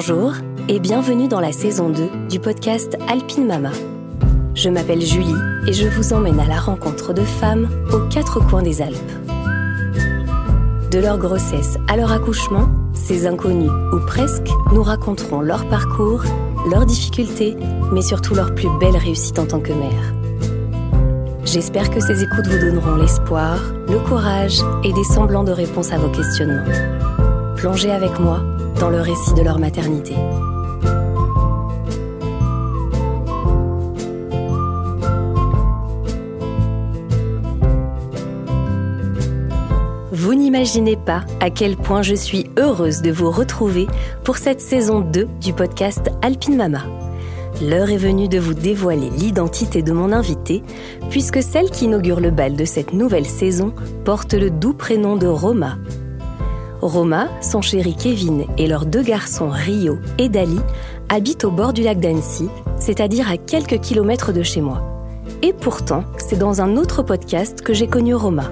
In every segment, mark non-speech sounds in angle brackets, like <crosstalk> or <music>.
Bonjour et bienvenue dans la saison 2 du podcast Alpine Mama. Je m'appelle Julie et je vous emmène à la rencontre de femmes aux quatre coins des Alpes. De leur grossesse à leur accouchement, ces inconnus ou presque nous raconteront leur parcours, leurs difficultés, mais surtout leur plus belle réussite en tant que mère. J'espère que ces écoutes vous donneront l'espoir, le courage et des semblants de réponses à vos questionnements. Plongez avec moi dans le récit de leur maternité. Vous n'imaginez pas à quel point je suis heureuse de vous retrouver pour cette saison 2 du podcast Alpine Mama. L'heure est venue de vous dévoiler l'identité de mon invité, puisque celle qui inaugure le bal de cette nouvelle saison porte le doux prénom de Roma. Roma, son chéri Kevin et leurs deux garçons Rio et Dali habitent au bord du lac d'Annecy, c'est-à-dire à quelques kilomètres de chez moi. Et pourtant, c'est dans un autre podcast que j'ai connu Roma.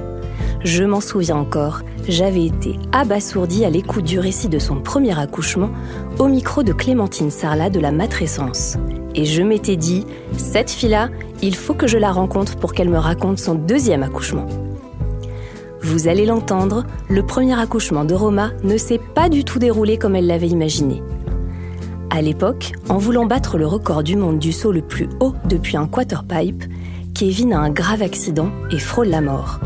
Je m'en souviens encore, j'avais été abasourdie à l'écoute du récit de son premier accouchement au micro de Clémentine Sarlat de la Matrescence. Et je m'étais dit, cette fille-là, il faut que je la rencontre pour qu'elle me raconte son deuxième accouchement. Vous allez l'entendre, le premier accouchement de Roma ne s'est pas du tout déroulé comme elle l'avait imaginé. À l'époque, en voulant battre le record du monde du saut le plus haut depuis un quarterpipe, Kevin a un grave accident et frôle la mort.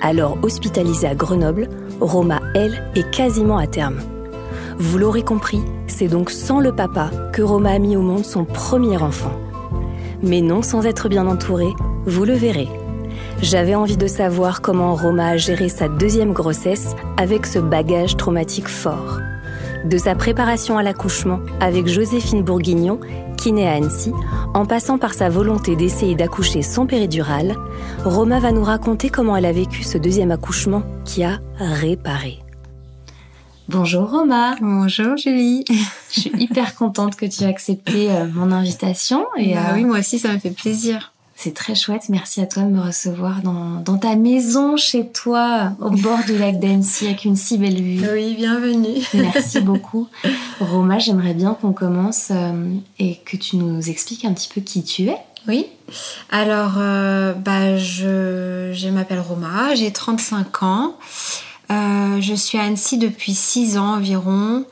Alors hospitalisée à Grenoble, Roma, elle, est quasiment à terme. Vous l'aurez compris, c'est donc sans le papa que Roma a mis au monde son premier enfant. Mais non sans être bien entourée, vous le verrez. J'avais envie de savoir comment Roma a géré sa deuxième grossesse avec ce bagage traumatique fort. De sa préparation à l'accouchement avec Joséphine Bourguignon, qui naît à Annecy, en passant par sa volonté d'essayer d'accoucher sans péridurale, Roma va nous raconter comment elle a vécu ce deuxième accouchement qui a réparé. Bonjour Roma. Bonjour Julie. Je suis hyper contente que tu aies accepté euh, mon invitation. Et bah oui, moi aussi, ça me fait plaisir. C'est très chouette. Merci à toi de me recevoir dans, ta maison, chez toi, au bord du lac d'Annecy, avec une si belle vue. Oui, bienvenue. Merci <laughs> beaucoup. Roma, j'aimerais bien qu'on commence euh, et que tu nous expliques un petit peu qui tu es. Oui. Alors, euh, bah, je, je m'appelle Roma, j'ai 35 ans. Euh, je suis à Annecy depuis 6 ans environ.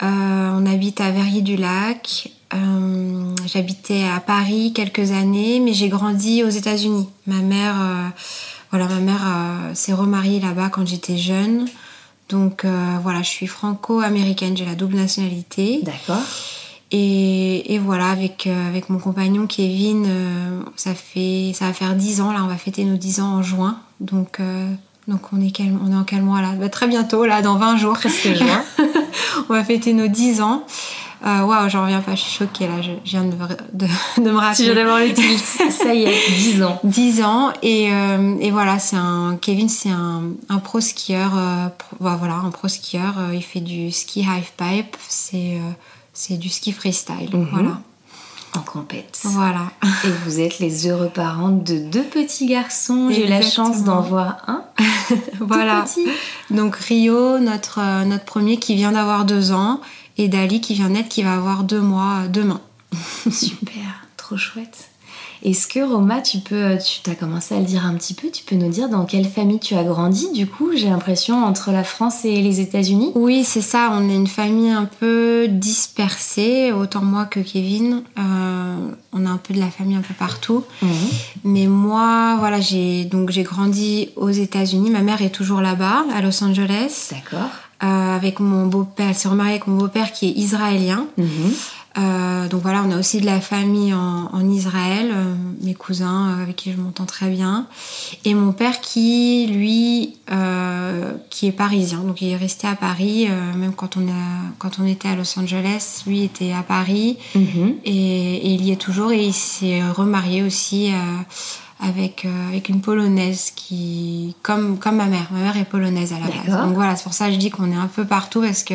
On habite à Verrier-du-Lac. Euh, j'habitais à Paris quelques années, mais j'ai grandi aux États-Unis. Ma mère, euh, voilà, ma mère euh, s'est remariée là-bas quand j'étais jeune. Donc voilà, je suis franco-américaine, j'ai la double nationalité. D'accord. Et, voilà, avec, avec mon compagnon Kevin, ça, fait, ça va faire 10 ans, là, on va fêter nos 10 ans en juin. Donc, donc on, est on est en mois là bah, Très bientôt, là, dans 20 jours. Presque juin. <laughs> on va fêter nos 10 ans. Euh, waouh, j'en reviens pas, je suis choquée là, je, viens de, de, de me rappeler. Tu viens d'avoir le titre, <laughs> ça y est, 10 ans. 10 ans, et, euh, et voilà, c'est un, Kevin c'est un, un, pro skieur, euh, voilà, un pro skieur, il fait du ski half pipe, c'est c'est du ski freestyle, mhm. voilà. En compète. Voilà. Et vous êtes les heureux parents de deux petits garçons. J'ai eu la chance d'en voir un. <laughs> voilà. petit. Donc Rio, notre, notre premier qui vient d'avoir deux ans, et Dali qui vient naître, qui va avoir deux mois euh, demain. <laughs> Super, trop chouette. Est-ce que Roma, tu peux, euh, tu as commencé à le dire un petit peu, tu peux nous dire dans quelle famille tu as grandi du coup J'ai l'impression entre la France et les États-Unis? Oui, c'est ça. On est une famille un peu dispersée, autant moi que Kevin. Euh, on a un peu de la famille un peu partout. Mhm. Mais moi, voilà, j'ai donc j'ai grandi aux États-Unis. Ma mère est toujours là-bas, à Los Angeles. D'accord. Euh, avec mon beau-père. Elle s'est remariée avec mon beau-père qui est israélien. Mhm. Euh, donc voilà, on a aussi de la famille en, Israël, euh, mes cousins avec qui je m'entends très bien, et mon père qui, lui, qui est parisien, donc il est resté à Paris, même quand on, a, quand on était à Los Angeles, lui était à Paris, mhm. et, et, il y est toujours, et il s'est remarié aussi avec, euh, avec une polonaise qui, comme, comme ma mère, ma mère est polonaise à la base. Donc voilà, c'est pour ça que je dis qu'on est un peu partout parce que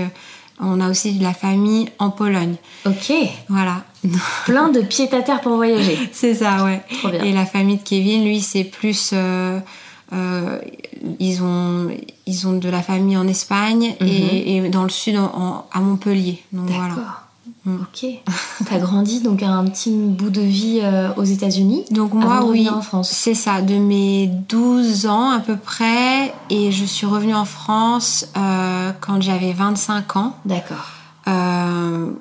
on a aussi de la famille en Pologne. Ok. Voilà. <laughs> Plein de pieds à terre pour voyager. c'est ça, ouais. Trop bien. Et la famille de Kevin, lui, c'est plus. Euh, ils ont ils ont de la famille en Espagne et, Mhm. dans le sud à Montpellier. Donc voilà. D'accord. Ok. T'as grandi donc un petit bout de vie euh, aux États-Unis. Donc moi, oui, revenir en France. c'est ça, de mes 12 ans à peu près, et je suis revenue en France euh, quand j'avais 25 ans. D'accord. Euh,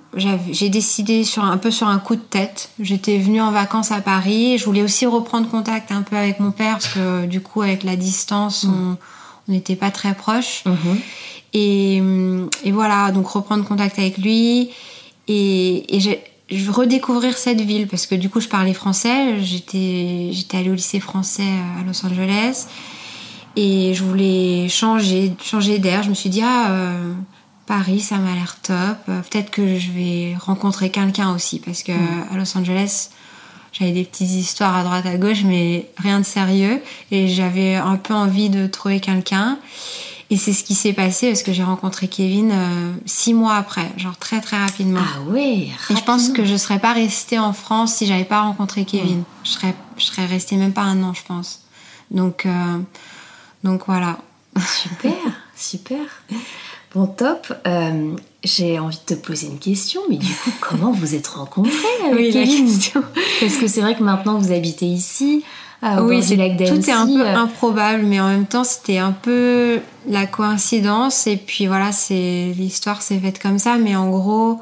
J'ai décidé sur un peu sur un coup de tête. J'étais venue en vacances à Paris. Je voulais aussi reprendre contact un peu avec mon père parce que du coup, avec la distance, on on n'était pas très proches. Mhm. Et, hum, et voilà, donc reprendre contact avec lui et, et j'ai- je redécouvrir cette ville parce que du coup je parlais français, j'étais j'étais allée au lycée français à Los Angeles. Et je voulais changer changer d'air. Je me suis dit ah euh, Paris ça m'a l'air top, Euh, peut-être que je vais rencontrer quelqu'un aussi parce que à Los Angeles j'avais des petites histoires à droite à gauche mais rien de sérieux. Et j'avais un peu envie de trouver quelqu'un. Et c'est ce qui s'est passé parce que j'ai rencontré Kevin euh, six mois après, genre très très rapidement. Ah ouais. Et je pense que je serais pas restée en France si j'avais pas rencontré Kevin. Je serais, je serais restée même pas un an, je pense. Donc, euh, donc voilà. Super, <laughs> super. Bon, top. Euh, J'ai envie de te poser une question, mais du coup, comment vous êtes rencontrés avec Oui, Kevin? Parce que c'est vrai que maintenant vous habitez ici, au oui, du c'est lac d'Annecy. tout est un peu euh, improbable, mais en même temps, c'était un peu la coïncidence. Et puis voilà, c'est l'histoire s'est faite comme ça. Mais en gros,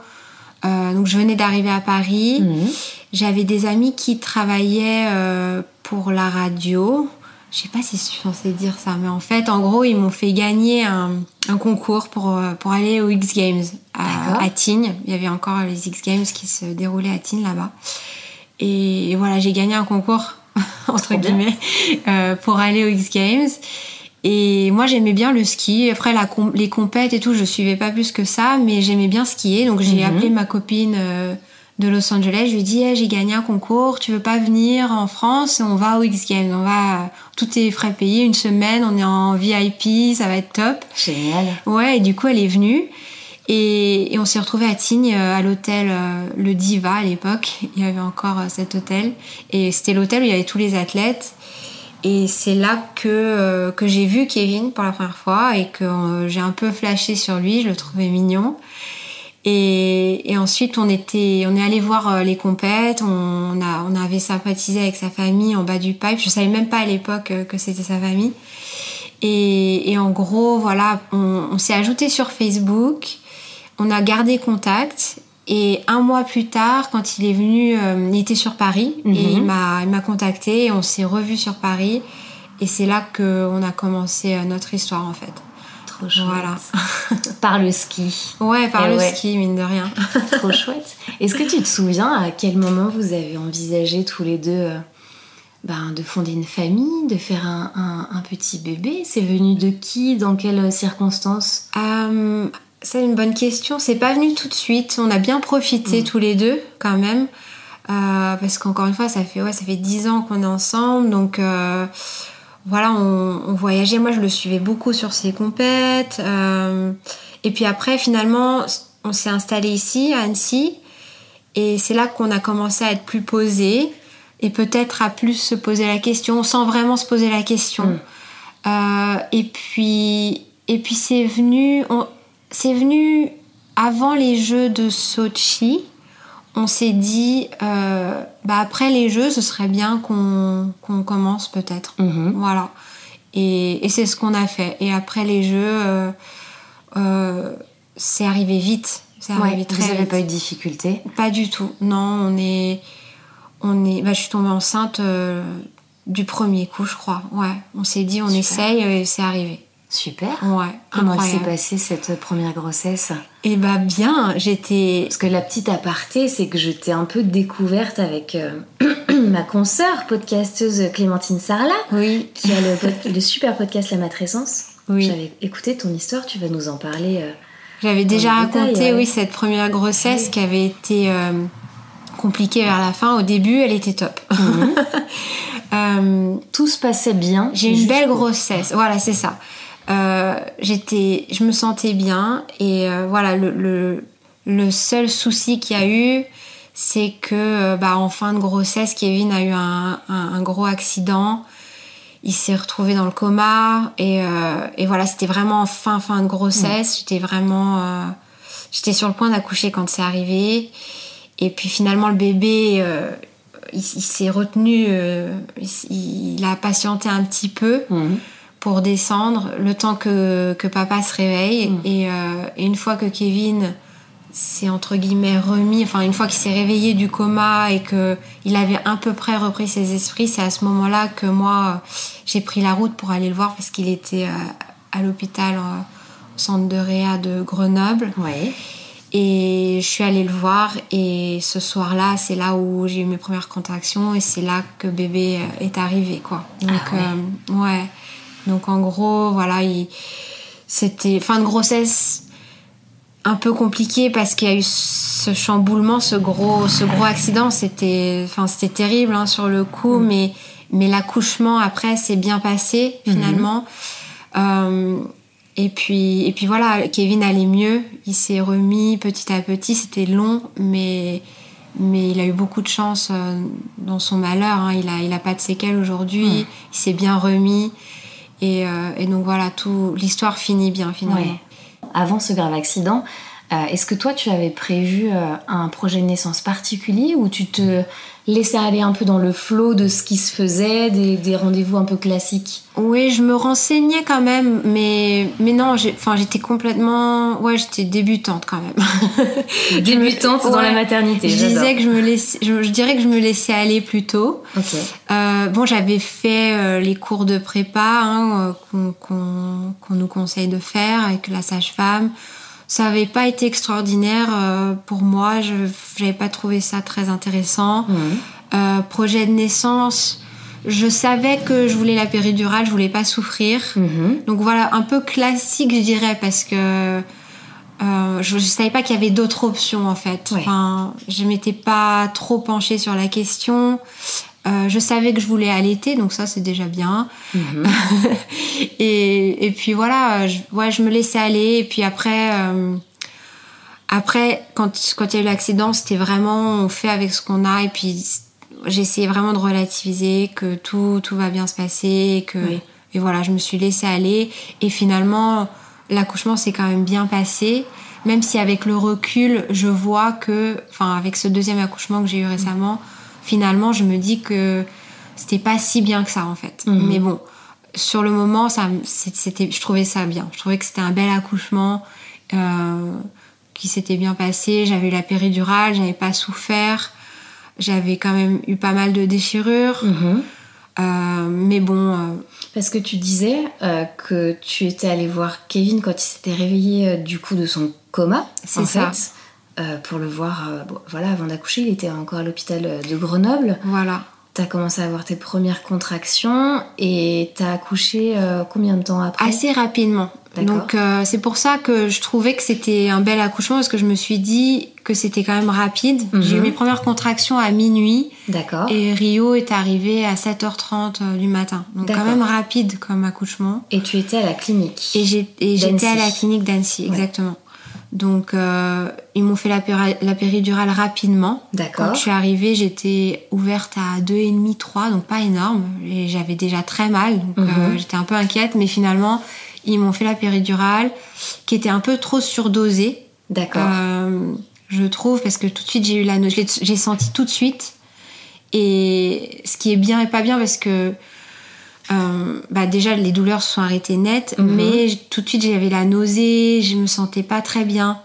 euh, donc je venais d'arriver à Paris. mhm. J'avais des amis qui travaillaient euh, pour la radio. Je sais pas si je suis censée dire ça, mais en fait, en gros, ils m'ont fait gagner un, un concours pour, pour aller aux X Games à, à Tignes. Il y avait encore les X Games qui se déroulaient à Tignes là-bas. Et, voilà, j'ai gagné un concours, <laughs> entre guillemets, euh, pour aller aux X Games. Et moi, j'aimais bien le ski. Après, la com- les compètes et tout, je suivais pas plus que ça, mais j'aimais bien skier. Donc, j'ai Mhm. appelé ma copine euh, de Los Angeles. Je lui ai dit, Eh, j'ai gagné un concours. Tu veux pas venir en France? On va aux X Games. On va, tout est frais payé. Une semaine, on est en VIP. Ça va être top. Génial. Ouais, et du coup, elle est venue. Et, et on s'est retrouvés à Tignes, euh, à l'hôtel euh, Le Diva à l'époque. Il y avait encore euh, cet hôtel. Et c'était l'hôtel où il y avait tous les athlètes. Et c'est là que, que j'ai vu Kevin pour la première fois et que j'ai un peu flashé sur lui. Je le trouvais mignon. Et, et ensuite, on, était, on est allé voir les compètes. On, a, on avait sympathisé avec sa famille en bas du pipe. Je savais même pas à l'époque que c'était sa famille. Et, et en gros, voilà, on, on s'est ajouté sur Facebook, on a gardé contact. Et un mois plus tard, quand il est venu, euh, il était sur Paris Mhm. et il m'a, il m'a contacté. Et on s'est revus sur Paris. Et c'est là que on a commencé euh, notre histoire en fait. Trop chouette. Voilà. <laughs> Par le ski. Ouais, par Et le ouais. ski, mine de rien. <laughs> Trop chouette. Est-ce que tu te souviens à quel moment vous avez envisagé tous les deux euh, ben, de fonder une famille, de faire un, un- un petit bébé? C'est venu de qui? Dans quelles circonstances? Euh, c'est une bonne question. C'est pas venu tout de suite. On a bien profité tous les deux, quand même. Euh, parce qu'encore une fois, ça fait, ouais, ça fait 10 ans qu'on est ensemble. Donc, euh, voilà, on, on voyageait. Moi, je le suivais beaucoup sur ses compètes. Euh, et puis après, finalement, on s'est installé ici, à Annecy. Et c'est là qu'on a commencé à être plus posé. Et peut-être à plus se poser la question, sans vraiment se poser la question. Mm. Et puis, et puis c'est venu, on- c'est venu avant les Jeux de Sochi. On s'est dit, euh, bah après les Jeux, ce serait bien qu'on commence peut-être. Mhm. Voilà. Et, et c'est ce qu'on a fait. Et après les Jeux, euh, euh, c'est arrivé vite. C'est arrivé Ouais, très vous n'avez pas eu de difficultés? Pas du tout. Non, on est, on est. Bah, je suis tombée enceinte du premier coup, je crois. Ouais. On s'est dit, on Super. essaye et c'est arrivé. Super. Ouais. Comment s'est passée cette première grossesse? Et bah bien, j'étais. Parce que la petite aparté, c'est que je t'ai un peu découverte avec euh, <clears throat> ma consoeur podcasteuse Clémentine Sarlat, Oui. qui a le, pod- <laughs> le super podcast La Matrescence. Oui. J'avais écouté ton histoire, tu vas nous en parler. euh, J'avais déjà détail, raconté, ouais. oui, cette première grossesse Oui. qui avait été euh, compliquée vers la fin. Au début, elle était top. <laughs> Euh, Tout se passait bien. J'ai une belle grossesse. Voilà, c'est ça. Euh, j'étais, je me sentais bien et euh, voilà le, le, le seul souci qu'il y a eu, c'est que euh, bah, en fin de grossesse, Kevin a eu un, un, un gros accident il s'est retrouvé dans le coma et, et voilà, c'était vraiment fin fin de grossesse. J'étais vraiment, j'étais sur le point d'accoucher quand c'est arrivé. Et puis finalement, le bébé, il, s'est retenu, il, a patienté un petit peu. Mhm pour descendre le temps que, que papa se réveille. Mm. Et, euh, et, une fois que Kevin s'est entre guillemets remis, enfin une fois qu'il s'est réveillé du coma et que il avait à peu près repris ses esprits, c'est à ce moment-là que moi j'ai pris la route pour aller le voir parce qu'il était euh, à l'hôpital euh, au centre de réa de Grenoble. Ouais. Et je suis allée le voir et ce soir-là, c'est là où j'ai eu mes premières contractions et c'est là que bébé est arrivé, quoi. Donc, ah ouais. Donc en gros, voilà, c'était fin de grossesse un peu compliqué parce qu'il y a eu ce chamboulement, ce gros, ce gros accident. C'était, enfin, c'était terrible hein, sur le coup, mm. mais, mais l'accouchement après s'est bien passé mm-hmm. finalement. Euh, et puis, et puis voilà, Kevin allait mieux. Il s'est remis petit à petit. C'était long, mais mais il a eu beaucoup de chance euh, dans son malheur. Hein. Il a, il a pas de séquelles aujourd'hui. Mm. Il s'est bien remis. Euh, et, donc voilà, tout l'histoire finit bien finalement. Avant ce grave accident, euh, est-ce que toi tu avais prévu euh, un projet de naissance particulier ou tu te laissais aller un peu dans le flot de ce qui se faisait, des, rendez-vous un peu classiques Oui, je me renseignais quand même, mais, mais non, j'étais complètement. Ouais, j'étais débutante quand même. <laughs> débutante dans la maternité. Je disais que je me laissais, je, dirais que je me laissais aller plutôt. Okay. bon, j'avais fait les cours de prépa hein, qu'on nous conseille de faire avec la sage-femme. Ça n'avait pas été extraordinaire euh, pour moi. Je n'avais pas trouvé ça très intéressant. Euh, projet de naissance, je savais que je voulais la péridurale, je voulais pas souffrir. Mhm. Donc voilà, un peu classique, je dirais, parce que euh, je, ne savais pas qu'il y avait d'autres options en fait. Enfin, je m'étais pas trop penchée sur la question. Euh, je savais que je voulais allaiter, donc ça c'est déjà bien. Mhm. <laughs> et, et, puis voilà, je, ouais, je me laissais aller. Et puis après, euh, après quand quand il y a eu l'accident, c'était vraiment on fait avec ce qu'on a. Et puis j'essayais vraiment de relativiser que tout tout va bien se passer. Et que et voilà, je me suis laissée aller. Et finalement, l'accouchement s'est quand même bien passé. Même si avec le recul, je vois que, enfin avec ce deuxième accouchement que j'ai eu récemment finalement, je me dis que c'était pas si bien que ça en fait. Mhm. Mais bon, sur le moment, ça, c'était, je trouvais ça bien. Je trouvais que c'était un bel accouchement euh, qui s'était bien passé. J'avais eu la péridurale, j'avais pas souffert. J'avais quand même eu pas mal de déchirures. Mhm. Euh, mais bon. Euh, Parce que tu disais que tu étais allé voir Kevin quand il s'était réveillé du coup de son coma. C'est ça. Euh, pour le voir. Euh, voilà, avant d'accoucher, il était encore à l'hôpital euh, de Grenoble. Voilà. T'as commencé à avoir tes premières contractions et t'as accouché combien de temps après? Assez rapidement. Donc c'est pour ça que je trouvais que c'était un bel accouchement parce que je me suis dit que c'était quand même rapide. J'ai eu mhm. mes premières contractions à minuit. D'accord. Et Rio est arrivé à 7h30 du matin. Donc quand même rapide comme accouchement. Et tu étais à la clinique. Et j'étais à la clinique d'Annecy, exactement. Donc, euh, ils m'ont fait la, péridurale rapidement. D'accord. Quand je suis arrivée, j'étais ouverte à 2,5, 3, donc pas énorme. Et j'avais déjà très mal, donc euh, mhm. j'étais un peu inquiète. Mais finalement, ils m'ont fait la péridurale, qui était un peu trop surdosée. D'accord. Euh, je trouve, parce que tout de suite, j'ai eu la j'ai senti tout de suite. Et ce qui est bien et pas bien, parce que euh, bah déjà les douleurs se sont arrêtées net, mhm. mais tout de suite j'avais la nausée, je me sentais pas très bien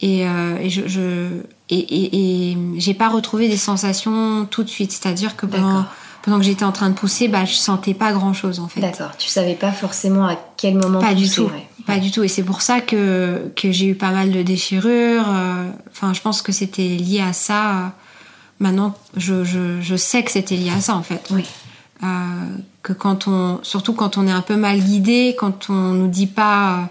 et, euh, je, je, et, et, j'ai pas retrouvé des sensations tout de suite, c'est-à-dire que pendant, pendant que j'étais en train de pousser, bah je sentais pas grand chose en fait. D'accord, tu savais pas forcément à quel moment pas du tout, pas du tout et c'est pour ça que que j'ai eu pas mal de déchirures. Euh, enfin, je pense que c'était lié à ça. Maintenant, je, je, je sais que c'était lié à ça en fait. Oui. Euh, que quand on, surtout quand on est un peu mal guidé, quand on nous dit pas euh,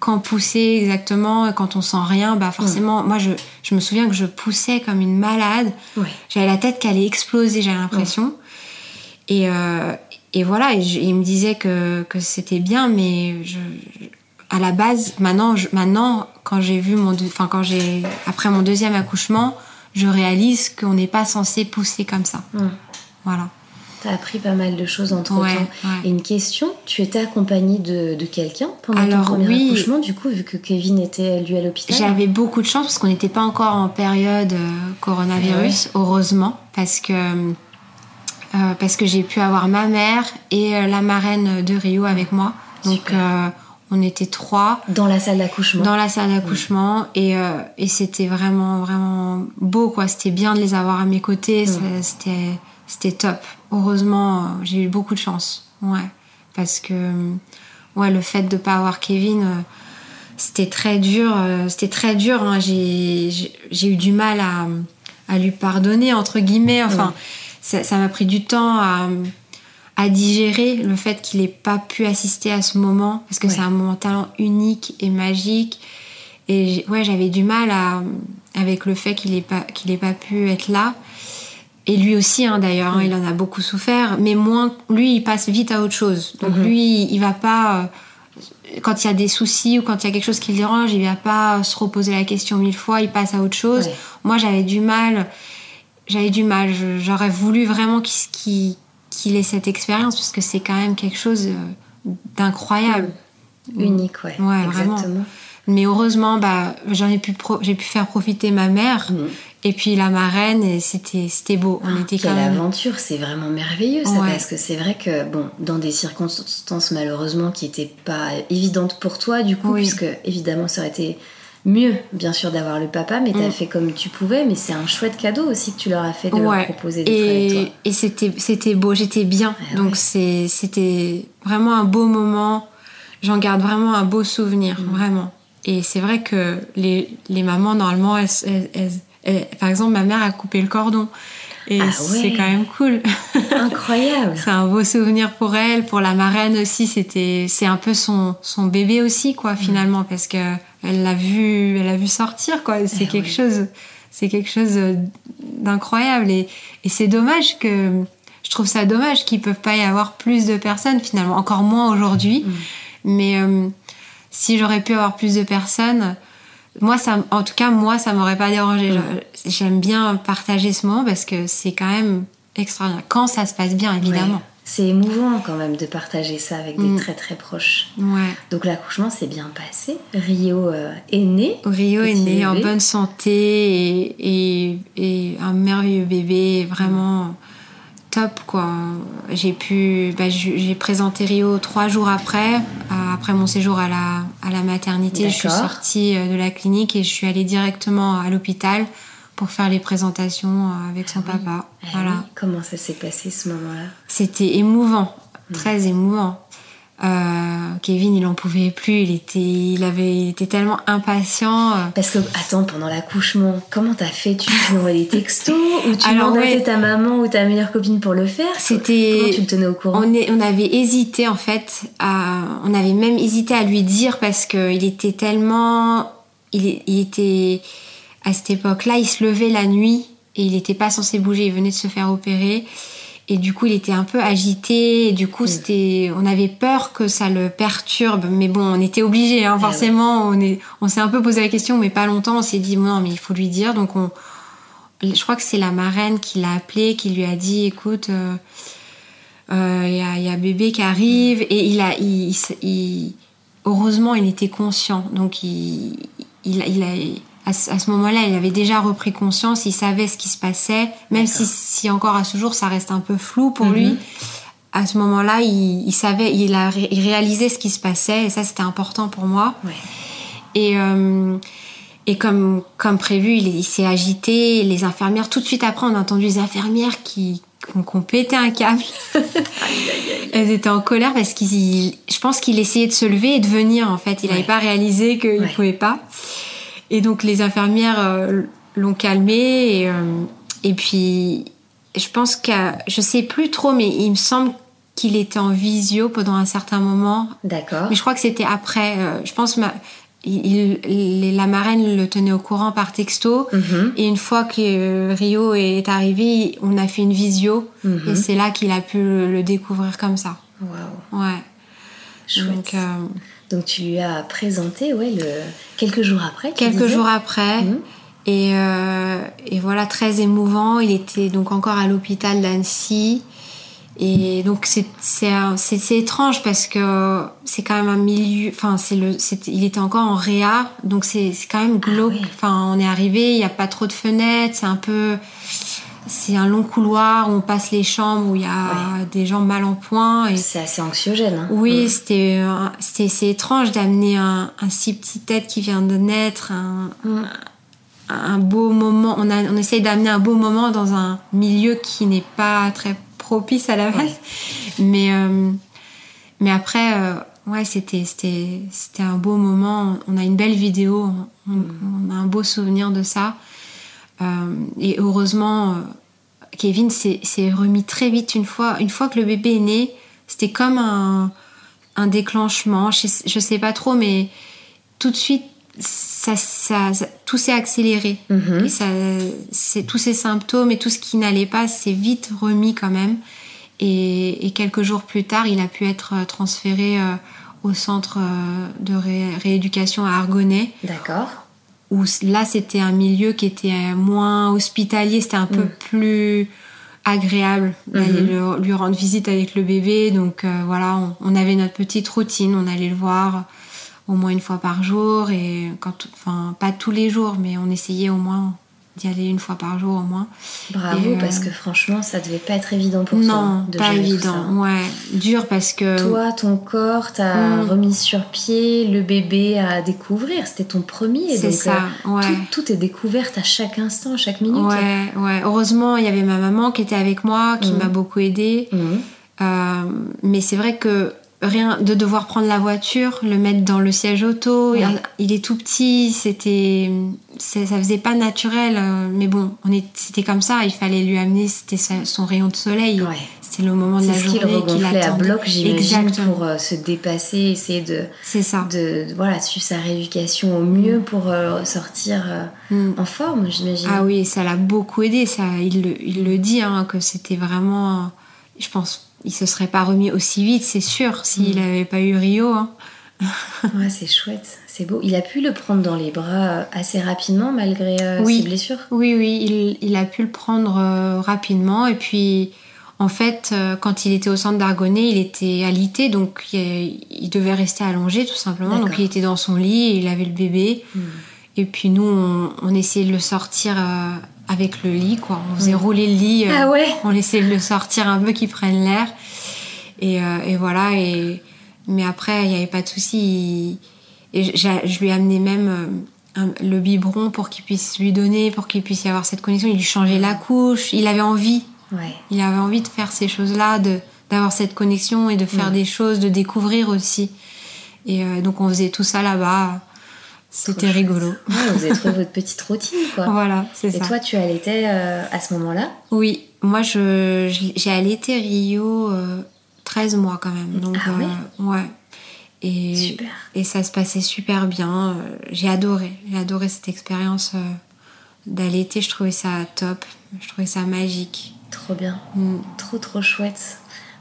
quand pousser exactement, quand on sent rien, bah forcément, moi je, je, me souviens que je poussais comme une malade. J'avais la tête qui allait exploser, j'avais l'impression. Et, euh, et voilà, et il me disait que, que c'était bien, mais je, à la base, maintenant, maintenant quand j'ai vu mon, enfin quand j'ai après mon deuxième accouchement, je réalise qu'on n'est pas censé pousser comme ça. Voilà. T'as appris pas mal de choses entre temps. Et une question, tu étais accompagnée de, de quelqu'un pendant Alors, ton premier oui. accouchement, du coup, vu que Kevin était lui à l'hôpital? J'avais beaucoup de chance parce qu'on n'était pas encore en période euh, coronavirus, heureusement, parce que euh, parce que j'ai pu avoir ma mère et euh, la marraine de Rio avec moi. Donc on était trois dans la salle d'accouchement. Dans la salle d'accouchement et, euh, et c'était vraiment vraiment beau quoi. C'était bien de les avoir à mes côtés. Mm. C'était c'était top. Heureusement, euh, j'ai eu beaucoup de chance. Ouais, parce que ouais le fait de pas avoir Kevin. euh, c'était très dur, euh, c'était très dur. hein. J'ai eu du mal à, à lui pardonner entre guillemets. Enfin, ça ça m'a pris du temps à, à digérer le fait qu'il ait pas pu assister à ce moment parce que Ouais. c'est un moment tellement unique et magique. Et ouais, j'avais du mal à, avec le fait qu'il ait pas qu'il ait pas pu être là. Et lui aussi, hein, d'ailleurs, hein, il en a beaucoup souffert, mais moins. Lui, il passe vite à autre chose. Donc Mhm. lui, il va pas. euh, quand il y a des soucis ou quand il y a quelque chose qui le dérange, il va pas se reposer la question mille fois, il passe à autre chose. Ouais. Moi, j'avais du mal. J'avais du mal. J'aurais voulu vraiment qu'il ait cette expérience parce que c'est quand même quelque chose euh, d'incroyable. Unique, ouais. Ouais, vraiment. Exactement. Mais heureusement, bah, j'en ai pu, j'ai pu faire profiter ma mère Mhm. Et puis la marraine et c'était, c'était beau. On était quand Ah, Quelle même. aventure, c'est vraiment merveilleux ça, Ouais. parce que c'est vrai que, bon, dans des circonstances malheureusement qui n'étaient pas évidentes pour toi, du coup, Oui. puisque évidemment ça aurait été mieux, bien sûr, d'avoir le papa, mais t'as Mm. fait comme tu pouvais, mais c'est un chouette cadeau aussi que tu leur as fait de leur proposer d'être avec toi. Et, et c'était, c'était beau, j'étais bien. Ah Donc ouais. c'est, c'était vraiment un beau moment. J'en garde vraiment un beau souvenir, Mm. vraiment. Et c'est vrai que les, les mamans, normalement, elles, elles- elles- elles- par exemple, ma mère a coupé le cordon. Et Ah c'est ouais. quand même cool. <laughs> Incroyable C'est un beau souvenir pour elle, pour la marraine aussi. C'était, c'est un peu son, son bébé aussi, quoi, finalement, parce que elle l'a vu, elle l'a vu sortir, quoi. C'est Eh quelque chose, c'est quelque chose euh, d'incroyable. Et, et c'est dommage que, je trouve ça dommage qu'il peuvent pas y avoir plus de personnes, finalement, encore moins aujourd'hui. Mm. Mais euh, si j'aurais pu avoir plus de personnes, moi, ça, en tout cas, moi, ça m'aurait pas dérangé. J'aime bien partager ce moment parce que c'est quand même extraordinaire. Quand ça se passe bien, évidemment. Ouais. C'est émouvant quand même de partager ça avec des Mm. très très proches. Ouais. Donc l'accouchement s'est bien passé. Rio euh, est né. Rio est né en bonne santé et, et, et un merveilleux bébé, vraiment top quoi. J'ai pu, bah, j'ai présenté Rio trois jours après, euh, après mon séjour à la, à la maternité. Je suis sortie euh, de la clinique et je suis allée directement à l'hôpital pour faire les présentations euh, avec son Ah oui. papa. Eh Voilà. oui. Comment ça s'est passé ce moment-là? C'était émouvant, Mm. très émouvant. Euh, Kevin, il en pouvait plus. Il était, il avait, il était tellement impatient. euh, Parce que, attends, pendant l'accouchement, comment t'as fait? Tu envoies des textos Ou tu Alors, mandatais ouais. ta maman ou ta meilleure copine pour le faire? C'était- Comment tu le tenais au courant? On, est, on avait hésité en fait, à, on avait même hésité à lui dire parce qu'il était tellement, il, il était à cette époque-là, il se levait la nuit et il n'était pas censé bouger, il venait de se faire opérer et du coup il était un peu agité. Et du coup c'était, on avait peur que ça le perturbe, mais bon on était obligé, hein, Ah forcément. on est, on s'est un peu posé la question mais pas longtemps, on s'est dit non mais il faut lui dire. Donc on, je crois que c'est la marraine qui l'a appelé, qui lui a dit écoute. euh, euh, il y, a, il y a bébé qui arrive. Et il a, il, il- il- heureusement, il était conscient. Donc, il, il a, à ce, moment-là, il avait déjà repris conscience. Il savait ce qui se passait, même si, si encore à ce jour, ça reste un peu flou pour Mhm. lui. À ce moment-là, il, il savait, il a il réalisait ce qui se passait et ça, c'était important pour moi. Ouais. Et, euh, et comme, comme prévu, il, s'est agité. Les infirmières, tout de suite après, on a entendu les infirmières qui, qui ont, qui ont pété un câble. Elles étaient en colère parce qu'il, je pense qu'il essayait de se lever et de venir en fait. Il n'avait Ouais. pas réalisé qu'il ne Ouais. pouvait pas. Et donc les infirmières euh, l'ont calmé et, euh, et puis je pense que je sais plus trop, mais il me semble qu'il était en visio pendant un certain moment. D'accord. Mais je crois que c'était après. euh, je pense ma, il- il- la marraine le tenait au courant par texto. Mhm. Et une fois que Rio est arrivé, on a fait une visio. Mhm. Et c'est là qu'il a pu le, le découvrir comme ça. Waouh. Ouais. Chouette. Donc, euh, Donc tu lui as présenté, ouais, le... quelques jours après. quelques disais jours après. Mhm. Et, euh, et voilà, très émouvant. Il était donc encore à l'hôpital d'Annecy. Et donc c'est c'est étrange parce que c'est quand même un milieu. Enfin c'est le il était encore en réa donc c'est quand même ah glauque. Enfin on est arrivé il n'y a pas trop de fenêtres c'est un peu c'est un long couloir où on passe les chambres où il y a des gens mal en point. Et... C'est assez anxiogène. Hein. Oui, mm. c'était c'est étrange d'amener un, un, si petit tête qui vient de naître, un, mm. un beau moment. On, a, on essaye d'amener un beau moment dans un milieu qui n'est pas très propice à la base. Mais, euh, mais après, euh, ouais, c'était un beau moment. On a une belle vidéo, on, mm. a un beau souvenir de ça. Euh, et heureusement, Kevin s'est remis très vite une fois, une fois que le bébé est né. C'était comme un, un déclenchement. Je, je sais pas trop, mais tout de suite, ça, ça, tout s'est accéléré. Mhm. Et tous ces symptômes et tout ce qui n'allait pas s'est vite remis quand même. Et, quelques jours plus tard, il a pu être transféré euh, au centre euh, de rééducation à Argonnet. D'accord. Où là, c'était un milieu qui était moins hospitalier, c'était un peu mm. plus agréable d'aller mhm. lui rendre visite avec le bébé. Donc euh, voilà, on, avait notre petite routine, on allait le voir au moins une fois par jour et quand, enfin pas tous les jours, mais on essayait au moins d'y aller une fois par jour au moins. Bravo, parce euh, que franchement, ça devait pas être évident pour toi. Non, pas évident. Ouais, dur parce que. Toi, ton corps t'a mm. remis sur pied, le bébé à découvrir. C'était ton premier. C'est ça, euh, ouais. tout, est découverte à chaque instant, à chaque minute. Ouais, ouais. Heureusement, il y avait ma maman qui était avec moi, qui mm. m'a beaucoup aidée. Mm. Euh, mais c'est vrai que rien de devoir prendre la voiture, le mettre dans le siège auto. Il, est tout petit, c'était, ça faisait pas naturel, euh, mais bon, on est, c'était comme ça. Il fallait lui amener, c'était son rayon de soleil. C'était le moment de la journée qu'il attendait. à bloc, j'imagine, pour euh, se dépasser, essayer de, c'est ça, de voilà, suivre sa rééducation au mieux pour euh, sortir mm. en forme, j'imagine. Ah oui, ça l'a beaucoup aidé. Ça, il le, il le dit hein, que c'était vraiment, je pense il se serait pas remis aussi vite, c'est sûr, s'il n'avait mm. pas eu Rio. Hein. <laughs> ouais, c'est chouette, c'est beau. Il a pu le prendre dans les bras euh, assez rapidement malgré euh, ses blessures? Oui, oui, il, a pu le prendre euh, rapidement. Et puis, en fait, quand il était au centre d'Argonnet, il était alité, donc il, devait rester allongé tout simplement. Donc il était dans son lit, et il avait le bébé. Mm. Et puis nous, on, essayait de le sortir avec le lit, quoi. On faisait mm. rouler le lit. Euh, ah ouais On laissait le sortir un peu, qu'il prenne l'air. Et, euh, et, voilà. Et, mais après, il n'y avait pas de souci. Et je lui ai amené même euh, le biberon pour qu'il puisse lui donner, pour qu'il puisse y avoir cette connexion. Il lui changeait la couche. Il avait envie. Ouais. Il avait envie de faire ces choses-là, de d'avoir cette connexion et de faire mm. des choses, de découvrir aussi. Et donc on faisait tout ça là-bas. C'était rigolo. vous avez trouvé votre petite routine, quoi. <laughs> Voilà, c'est ça. Et toi, tu allaitais euh, à ce moment-là Oui, moi, je, j'ai allaité Rio 13 euh, mois quand même. Donc, ah oui euh, ouais. Et, super. Et ça se passait super bien. J'ai adoré. J'ai adoré cette expérience d'allaiter. Je trouvais ça top. Je trouvais ça magique. Trop bien. Mm. Trop, trop chouette.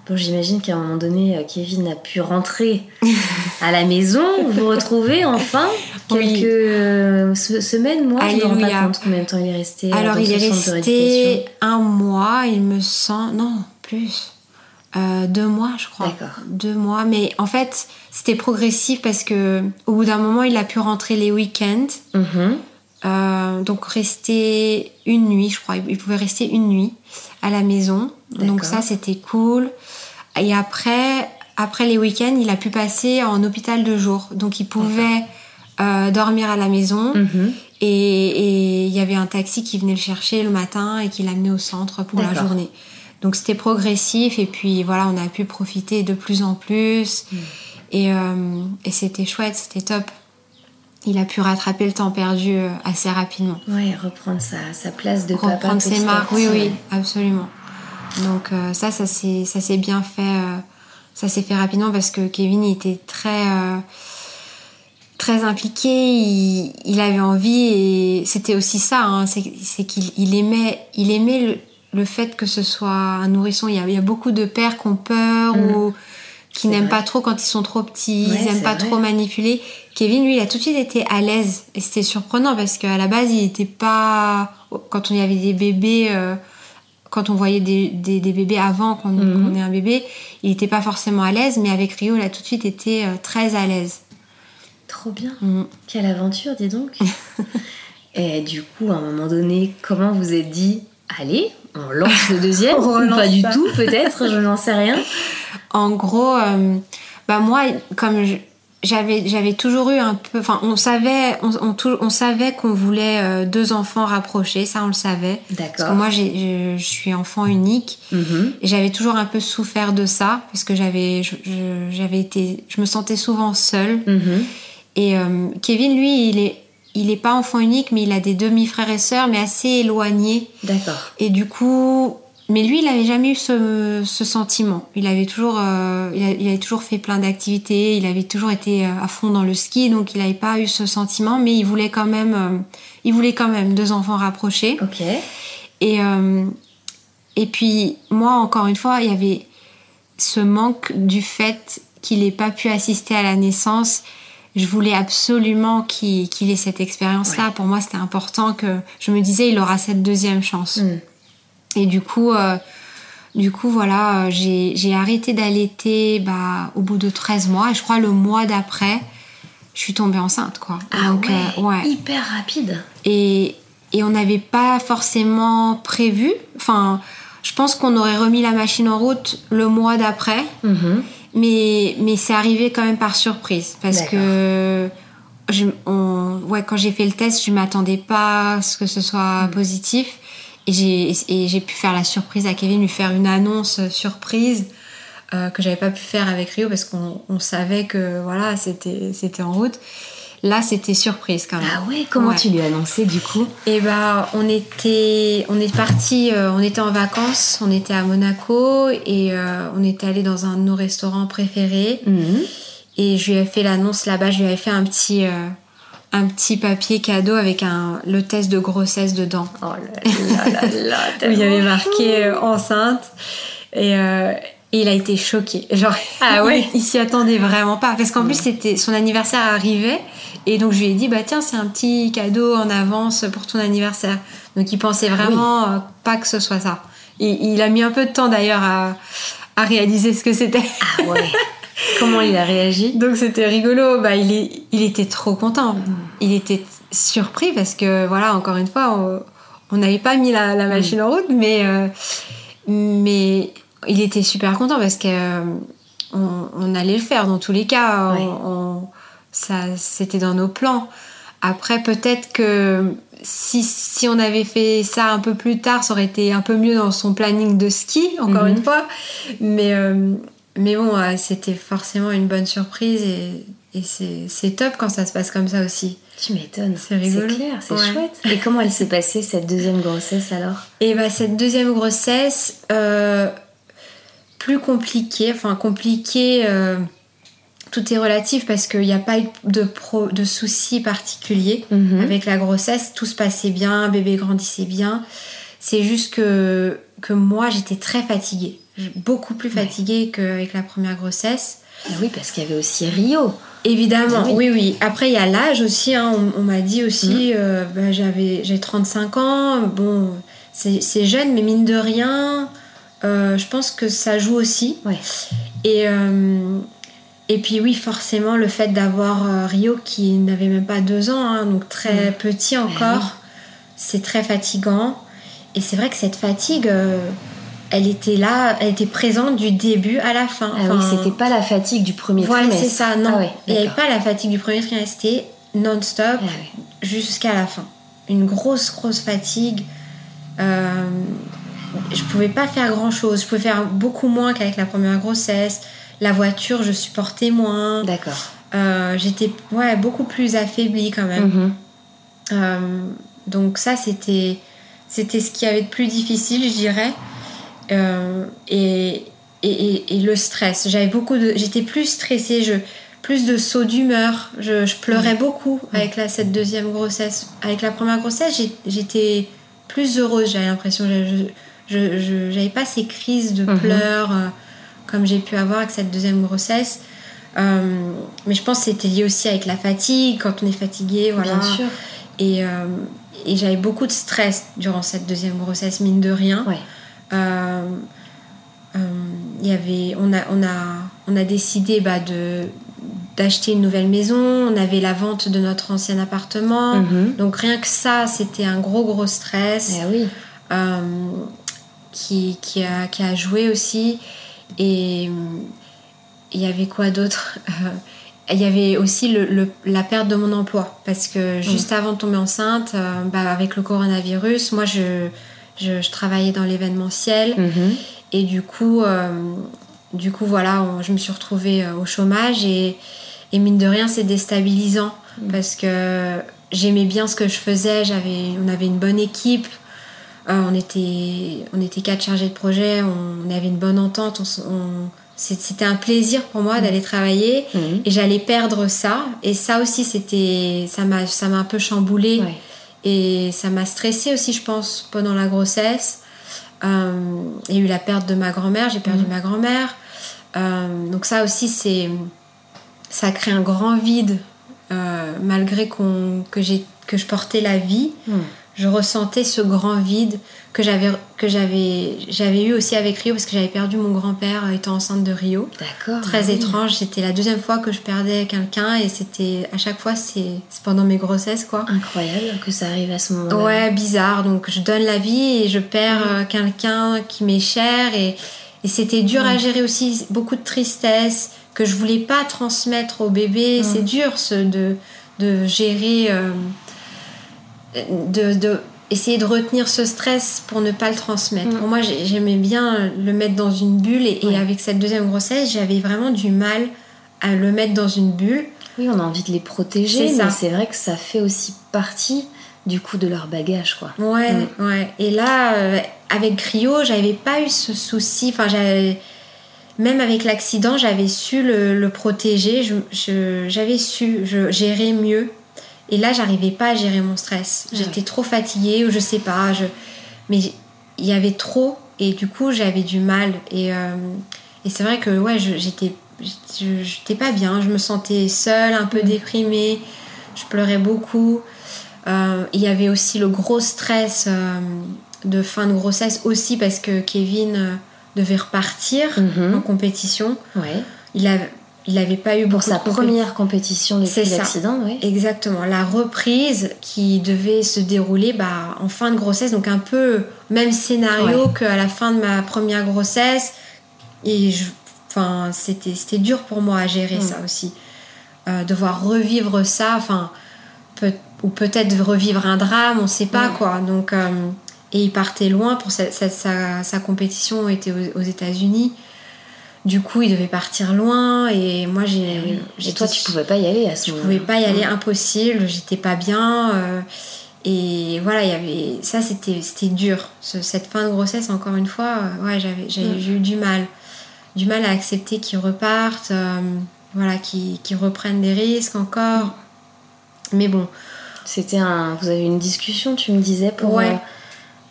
Bon, j'imagine qu'à un moment donné, Kevin a pu rentrer <laughs> à la maison, vous retrouvez enfin quelques euh, semaines, mois, je ne me rends pas compte combien de temps il est resté. Euh, Alors il est resté un mois, il me semble, non plus, euh, deux mois je crois. D'accord. Deux mois, mais en fait c'était progressif parce que au bout d'un moment il a pu rentrer les week-ends. Mm-hmm. donc rester une nuit, je crois. Il pouvait rester une nuit à la maison. Donc ça, c'était cool. Et après, après les week-ends, il a pu passer en hôpital de jour. Donc il pouvait euh, dormir à la maison. Mhm. Et il y avait un taxi qui venait le chercher le matin et qui l'amenait au centre pour la journée. Donc c'était progressif et puis voilà, on a pu profiter de plus en plus. Mhm. Et, euh, et c'était chouette, c'était top. Il a pu rattraper le temps perdu euh, assez rapidement. Oui, reprendre sa, sa, place de reprendre papa. ses marques, oui, oui, absolument. Donc ça, ça s'est bien fait. ça s'est fait rapidement parce que Kevin il était très très impliqué, il, avait envie et c'était aussi ça, hein, c'est qu'il aimait, il aimait le, fait que ce soit un nourrisson. Il y a, beaucoup de pères qui ont peur mm. ou qui n'aiment pas trop quand ils sont trop petits, ils n'aiment pas trop manipuler. Kevin, lui, il a tout de suite été à l'aise et c'était surprenant parce qu'à la base, il n'était pas. Quand on y avait des bébés, euh, quand on voyait des, des, bébés avant qu'on mhm. ait un bébé, il n'était pas forcément à l'aise, mais avec Rio, il a tout de suite été très à l'aise. Trop bien. Mm. Quelle aventure, dis donc. <laughs> Et du coup, à un moment donné, comment vous êtes dit, allez, on lance le deuxième <laughs> pas du tout, peut-être, je n'en sais rien. <laughs> En gros, euh, bah moi, comme j'avais j'avais toujours eu un peu enfin on savait on, on, savait qu'on voulait euh, deux enfants rapprochés ça on le savait d'accord parce que moi je, je suis enfant unique mm-hmm. et j'avais toujours un peu souffert de ça parce que j'avais j'avais été je me sentais souvent seule mm-hmm. Et euh, Kevin lui il est il n'est pas enfant unique, mais il a des demi-frères et sœurs, mais assez éloignés. D'accord. Et du coup, mais lui, il n'avait jamais eu ce, sentiment. Il avait toujours, euh, il, avait toujours fait plein d'activités. Il avait toujours été euh, à fond dans le ski, donc il n'avait pas eu ce sentiment. Mais il voulait quand même, euh, il voulait quand même deux enfants rapprochés. Ok. Et et puis moi, encore une fois, il y avait ce manque du fait qu'il n'ait pas pu assister à la naissance je voulais absolument qu'il ait cette expérience-là. Pour moi, c'était important que je me disais, il aura cette deuxième chance. Mm. Et du coup, euh, du coup, voilà, euh, j'ai arrêté d'allaiter bah, au bout de 13 mois. Et je crois le mois d'après, je suis tombée enceinte, quoi. Ah euh, ouais, hyper rapide. Et, et on n'avait pas forcément prévu. Enfin, je pense qu'on aurait remis la machine en route le mois d'après. Mm-hmm. Mais, mais c'est arrivé quand même par surprise. Parce que je, ouais, quand j'ai fait le test, je ne m'attendais pas à ce que ce soit mm. positif. Et j'ai pu faire la surprise à Kevin, lui faire une annonce surprise euh, que j'avais pas pu faire avec Rio parce qu'on savait que voilà, c'était en route. Là, c'était surprise quand même. Ah ouais, comment tu lui as annoncé du coup? Eh ben, on était, on est parti, euh, on était en vacances, on était à Monaco et euh, on était allé dans un de nos restaurants préférés. Mhm. Et je lui ai fait l'annonce là-bas. Je lui avais fait un petit, euh, un petit papier cadeau avec un, le test de grossesse dedans. Oh là là là, là <laughs> il y avait marqué enceinte. Et, et il a été choqué. Genre, ah <laughs> ouais, il, s'y attendait vraiment pas. Parce qu'en plus, c'était son anniversaire arrivait. Et donc, je lui ai dit, bah tiens, c'est un petit cadeau en avance pour ton anniversaire. Donc, il pensait vraiment euh, pas que ce soit ça. Et il a mis un peu de temps d'ailleurs à, à réaliser ce que c'était. Ah ouais. <laughs> Comment il a réagi? Donc, c'était rigolo. Bah, il, est, il était trop content. Mm. Il était surpris parce que, voilà, encore une fois, on n'avait pas mis la, la machine en route, mais. Euh, mais il était super content parce que euh, on, allait le faire dans tous les cas. Ça, c'était dans nos plans. Après, peut-être que si, si, on avait fait ça un peu plus tard, ça aurait été un peu mieux dans son planning de ski, encore mhm. une fois. Mais, euh, mais bon, c'était forcément une bonne surprise et, et c'est top quand ça se passe comme ça aussi. Tu m'étonnes. C'est rigolo. C'est clair, c'est chouette. Et comment elle s'est passée cette deuxième grossesse alors? Et bah cette deuxième grossesse, euh, plus compliqué, enfin compliqué, euh, tout est relatif parce qu'il n'y a pas eu de, pro, de soucis particuliers mhm. avec la grossesse, tout se passait bien, bébé grandissait bien. C'est juste que, que moi j'étais très fatiguée, beaucoup plus fatiguée qu'avec la première grossesse. Ah oui, parce qu'il y avait aussi Rio. Évidemment, ah oui. oui, Après, il y a l'âge aussi. Hein. On, m'a dit aussi, mhm. euh, bah, j'avais j'ai 35 ans. Bon, c'est jeune, mais mine de rien, euh, je pense que ça joue aussi. Et, euh, et puis oui, forcément, le fait d'avoir euh, Rio qui n'avait même pas deux ans, hein, donc très petit encore, c'est très fatigant. Et c'est vrai que cette fatigue, elle était là, elle était présente du début à la fin. Ah oui, c'était pas la fatigue du premier voilà, trimestre. c'est ça, non. Ah il n'y avait pas la fatigue du premier trimestre, c'était non-stop ah jusqu'à la fin. Une grosse, grosse fatigue je pouvais pas faire grand chose. Je pouvais faire beaucoup moins qu'avec la première grossesse. La voiture, je supportais moins. D'accord. Euh, j'étais ouais, beaucoup plus affaiblie quand même. Mhm. Euh, donc ça, c'était c'était ce qui avait de plus difficile, je dirais. Euh, et, et, et, le stress. J'avais beaucoup de, j'étais plus stressée, je, plus de sauts d'humeur. Je, je, pleurais mhm. beaucoup avec la, cette deuxième grossesse. Avec la première grossesse, j'étais plus heureuse, j'avais l'impression. Je, n'avais pas ces crises de mhm. pleurs comme j'ai pu avoir avec cette deuxième grossesse. Euh, mais je pense que c'était lié aussi avec la fatigue, quand on est fatigué, voilà. Bien sûr. Et, euh, et j'avais beaucoup de stress durant cette deuxième grossesse, mine de rien. il y avait, on, a, on, a, on a décidé bah, de d'acheter une nouvelle maison, on avait la vente de notre ancien appartement. Mhm. Donc rien que ça, c'était un gros gros stress. Eh oui. qui, qui, a, qui a joué aussi. Et il y avait quoi d'autre il y avait aussi le, la perte de mon emploi parce que juste avant de tomber enceinte, euh, bah, avec le coronavirus, moi je, je, travaillais dans l'événementiel mhm. et du coup, euh, du coup voilà, je me suis retrouvée euh, au chômage et, et mine de rien c'est déstabilisant mhm. parce que j'aimais bien ce que je faisais, j'avais, on avait une bonne équipe. On, était, on était quatre chargés de projet, on, avait une bonne entente, on c'était un plaisir pour moi d'aller travailler mhm. et j'allais perdre ça. Et ça aussi c'était ça m'a ça m'a un peu chamboulé et ça m'a stressé aussi je pense pendant la grossesse. Euh, il y a eu la perte de ma grand-mère j'ai perdu mhm. ma grand-mère. Euh, donc ça aussi c'est ça crée un grand vide euh, malgré qu'on que j'ai que je portais la vie je ressentais ce grand vide que j'avais que j'avais j'avais eu aussi avec Rio parce que j'avais perdu mon grand-père euh, étant enceinte de Rio. D'accord. Très étrange, c'était la deuxième fois que je perdais quelqu'un et c'était à chaque fois c'est pendant mes grossesses quoi. Incroyable que ça arrive à ce moment-là. Ouais, bizarre. Donc je donne la vie et je perds euh, quelqu'un qui m'est cher et, et c'était dur à gérer aussi beaucoup de tristesse que je voulais pas transmettre au bébé. C'est dur ce, de de gérer euh, de, essayer de retenir ce stress pour ne pas le transmettre. Mm. moi, j'aimais bien le mettre dans une bulle et, avec cette deuxième grossesse, j'avais vraiment du mal à le mettre dans une bulle. Oui, on a envie de les protéger, mais c'est vrai que ça fait aussi partie du coup de leur bagage, quoi. Ouais, mm. ouais. Et là, euh, avec Cryo, j'avais pas eu ce souci. Enfin, même avec l'accident, j'avais su le, protéger. j'avais su je, gérer mieux et là, j'arrivais pas à gérer mon stress. J'étais trop fatiguée ou je sais pas. Je... Mais il y avait trop et du coup, j'avais du mal. Et, euh, et c'est vrai que ouais, j'étais j'étais pas bien. Je me sentais seule, un peu mm. déprimée. Je pleurais beaucoup. Euh, il y avait aussi le gros stress euh, de fin de grossesse aussi parce que Kevin devait repartir mm-hmm. en compétition. Ouais. Il, a, il n'avait pas eu pour sa première compétition depuis l'accident, oui. Exactement, la reprise qui devait se dérouler bah, en fin de grossesse, donc un peu même scénario qu'à la fin de ma première grossesse. Et je, enfin, c'était c'était dur pour moi à gérer mm. ça aussi, euh, devoir revivre ça, enfin peut, ou peut-être revivre un drame, on ne sait pas quoi. Donc euh, et il partait loin pour sa, sa, sa compétition était aux États-Unis. Du coup, il devait partir loin et moi j'ai. Et toi, tu pouvais pas y aller à ce moment-là. Je pouvais pas y aller, impossible. J'étais pas bien. Euh, et voilà, il y avait ça, c'était c'était dur. cette fin de grossesse, encore une fois, euh, ouais, j'avais j'ai eu du mal, du mal à accepter qu'ils repartent, euh, voilà, qu'ils reprennent des risques encore. Mais bon. C'était un. Vous avez eu une discussion, tu me disais pour. Ouais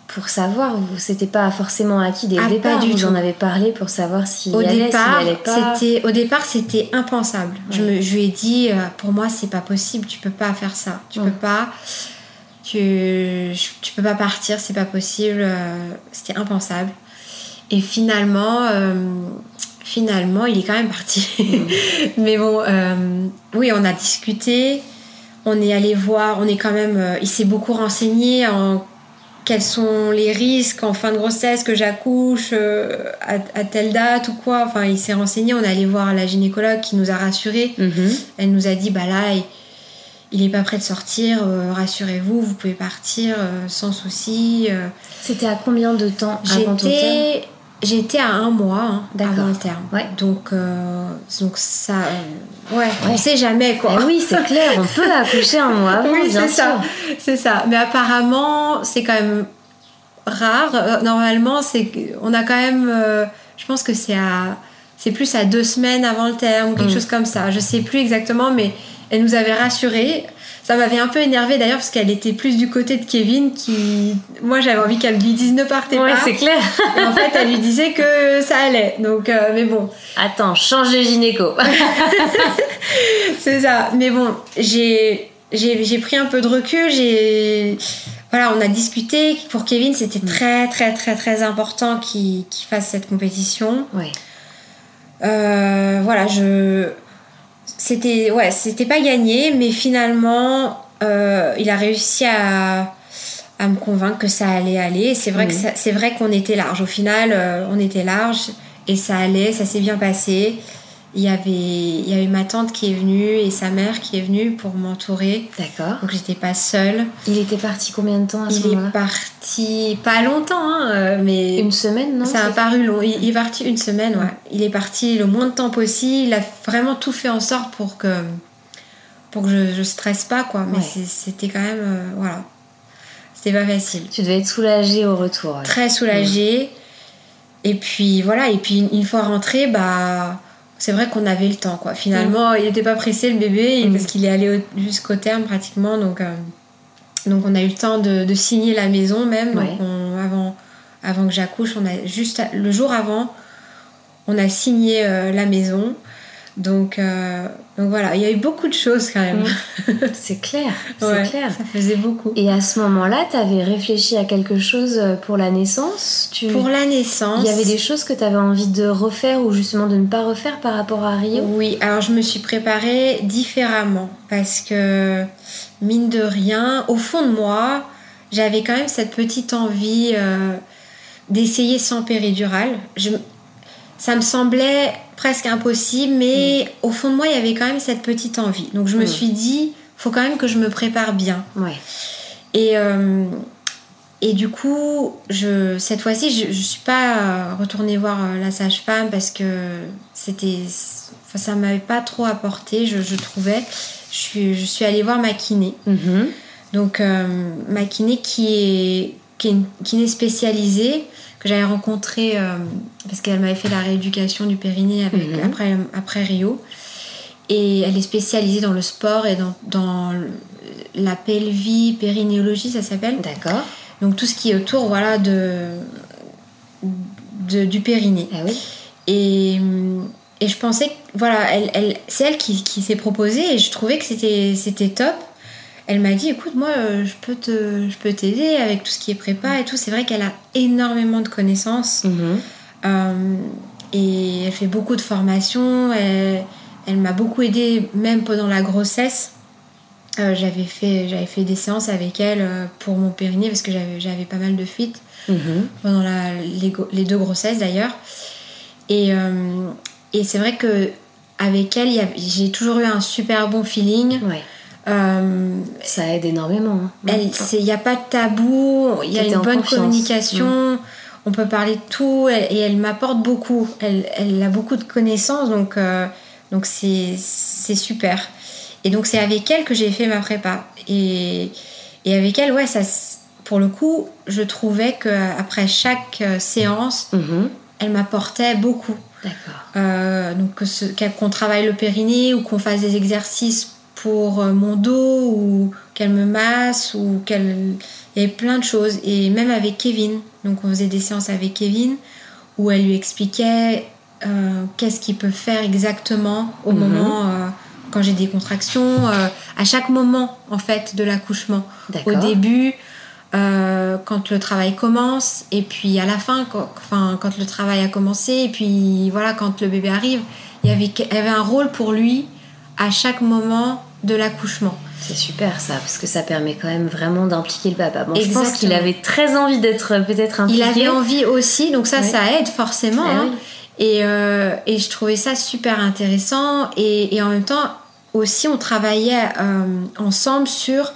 pour savoir C'était pas forcément acquis dès le ah, départ. Vous en avez parlé pour savoir s'il au allait, départ, C'était, au départ, c'était impensable. Je, me, je lui ai dit, euh, pour moi, c'est pas possible. Tu peux pas faire ça. Tu peux pas. Tu, tu peux pas partir. C'est pas possible. Euh, c'était impensable. Et finalement, euh, finalement, il est quand même parti. <laughs> Mais bon, oui, on a discuté. On est allé voir. On est quand même. il s'est beaucoup renseigné en quels sont les risques en fin de grossesse que j'accouche euh, à, telle date ou quoi. Enfin, il s'est renseigné. On est allé voir la gynécologue qui nous a rassurés. Mhm. Elle nous a dit bah là, il, n'est pas prêt de sortir. Euh, rassurez-vous, vous pouvez partir euh, sans souci. C'était à combien de temps avant terme J'étais à un mois hein, avant le terme. Ouais. Donc, donc ça, ouais, on sait jamais quoi. Oui, c'est clair, on peut <laughs> accoucher un mois avant. Oui, c'est ça, c'est ça. Mais apparemment, c'est quand même rare. Euh, normalement, c'est on a quand même, euh, je pense que c'est à, c'est plus à deux semaines avant le terme ou quelque mm. chose comme ça. Je sais plus exactement, mais elle nous avait rassuré ça m'avait un peu énervé d'ailleurs parce qu'elle était plus du côté de Kevin qui moi j'avais envie qu'elle lui dise ne partez ouais, pas c'est clair en fait elle lui disait que ça allait donc euh, mais bon attends change de gynéco <laughs> c'est ça mais bon j'ai j'ai pris un peu de recul j'ai voilà, on a discuté. Pour Kevin, c'était mm. très, très, très, très important qu'il fasse cette compétition. Ouais. Euh, voilà, je. C'était ouais, c'était pas gagné, mais finalement, euh, il a réussi à, à, me convaincre que ça allait aller. C'est vrai que mm. c'est vrai qu'on était large. Au final, euh, on était large et ça allait, ça s'est bien passé il y avait il y avait ma tante qui est venue et sa mère qui est venue pour m'entourer. D'accord. Donc j'étais pas seule. Il était parti combien de temps à ce moment-là Il est parti pas longtemps, hein, euh, mais une semaine, non? Ça a paru long. Il, est parti une semaine, ouais. Il est parti le moins de temps possible. Il a vraiment tout fait en sorte pour que pour que je, je stresse pas, quoi. Mais c'était quand même euh, voilà, c'était pas facile. Tu devais être soulagée au retour. Très soulagée. Et puis voilà. Et puis une fois rentrée, bah c'est vrai qu'on avait le temps quoi. Finalement, mm. il n'était pas pressé le bébé mm. parce qu'il est allé jusqu'au terme pratiquement donc euh, donc on a eu le temps de, signer la maison même donc avant avant que j'accouche, on a juste le jour avant, on a signé euh, la maison. Donc, euh, donc voilà, il y a eu beaucoup de choses quand même. Mm. <laughs> C'est clair, c'est clair. Ça faisait beaucoup. Et à ce moment-là, tu avais réfléchi à quelque chose pour la naissance? Tu... Pour la naissance. Il y avait des choses que tu avais envie de refaire ou justement de ne pas refaire par rapport à Rio? Oui, alors je me suis préparée différemment parce que, mine de rien, au fond de moi, j'avais quand même cette petite envie euh, d'essayer sans péridurale. Je, ça me semblait presque impossible, mais mm. au fond de moi, il y avait quand même cette petite envie. Donc je me mm. suis dit, faut quand même que je me prépare bien. Ouais. Et, euh, et du coup, je, cette fois-ci, je ne suis pas retournée voir euh, la sage-femme parce que c'était, enfin, ça m'avait pas trop apporté, je, je, trouvais. Je suis, je suis allée voir ma kiné. Mm-hmm. Donc, euh, ma kiné qui est, qui est une kiné spécialisée que j'avais rencontré euh, parce qu'elle m'avait fait la rééducation du périnée avec, mhm. après, après Rio. Et elle est spécialisée dans le sport et dans, dans la pelvie, périnéologie, ça s'appelle. D'accord. Donc tout ce qui est autour voilà, de, de du périnée. Ah oui. Et, et je pensais que voilà, elle, elle, c'est elle qui, qui s'est proposée et je trouvais que c'était top elle m'a dit écoute moi euh, je peux te je peux t'aider avec tout ce qui est prépa et tout c'est vrai qu'elle a énormément de connaissances mhm. euh, et elle fait beaucoup de formations elle, m'a beaucoup aidé même pendant la grossesse euh, j'avais fait j'avais fait des séances avec elle pour mon périnée parce que j'avais j'avais pas mal de fuites mhm. pendant la, les, deux grossesses d'ailleurs et, et c'est vrai que avec elle j'ai toujours eu un super bon feeling ouais. Euh, ça aide énormément. Il hein. n'y a pas de tabou, il y a une bonne communication, mm. on peut parler de tout et elle m'apporte beaucoup. Elle, elle, a beaucoup de connaissances donc euh, donc c'est super. Et donc c'est avec elle que j'ai fait ma prépa et, et avec elle ouais ça pour le coup je trouvais que après chaque euh, séance mm-hmm. elle m'apportait beaucoup. D'accord. donc qu'on travaille le périnée ou qu'on fasse des exercices pour euh, mon dos ou qu'elle me masse ou qu'elle... Il y avait plein de choses. Et même avec Kevin, donc on faisait des séances avec Kevin où elle lui expliquait euh, qu'est-ce qu'il peut faire exactement au mhm. moment euh, quand j'ai des contractions, à chaque moment en fait de l'accouchement. Au début, quand le travail commence, et puis à la fin, quand, enfin, quand le travail a commencé, et puis voilà, quand le bébé arrive, il y avait, il y avait un rôle pour lui à chaque moment de l'accouchement. C'est super ça, parce que ça permet quand même vraiment d'impliquer le papa. Bon, je pense qu'il avait très envie d'être euh, peut-être impliqué. Il avait envie aussi, donc ça, ça aide forcément. Eh hein. et, euh, et, je trouvais ça super intéressant. Et, et en même temps, aussi, on travaillait euh, ensemble sur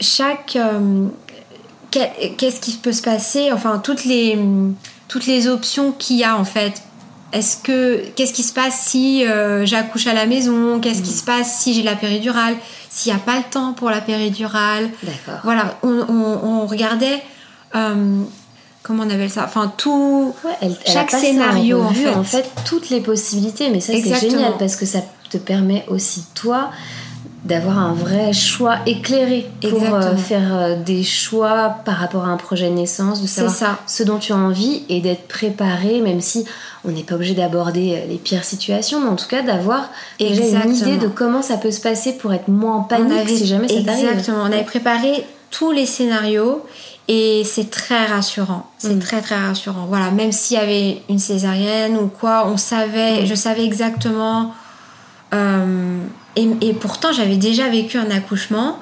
chaque... Qu'est-ce qui peut se passer Enfin, toutes les, toutes les options qu'il y a en fait est-ce que qu'est-ce qui se passe si euh, j'accouche à la maison? Qu'est-ce qui mm. se passe si j'ai la péridurale? S'il n'y a pas le temps pour la péridurale? D'accord. Voilà, on, regardait euh, comment on appelle ça? Enfin tout, chaque scénario en, fait. en fait toutes les possibilités. Mais ça c'est génial parce que ça te permet aussi toi d'avoir un vrai choix éclairé pour euh, faire des choix par rapport à un projet de naissance, de savoir ça. ce dont tu as envie et d'être préparé, même si on n'est pas obligé d'aborder euh, les pires situations, mais en tout cas d'avoir une idée de comment ça peut se passer pour être moins en panique si jamais ça t'arrive. Exactement. On avait préparé tous les scénarios et c'est très rassurant. C'est Mm. très très rassurant. Voilà, même s'il y avait une césarienne ou quoi, on savait, Mm. je savais exactement. euh, et, et pourtant, j'avais déjà vécu un accouchement.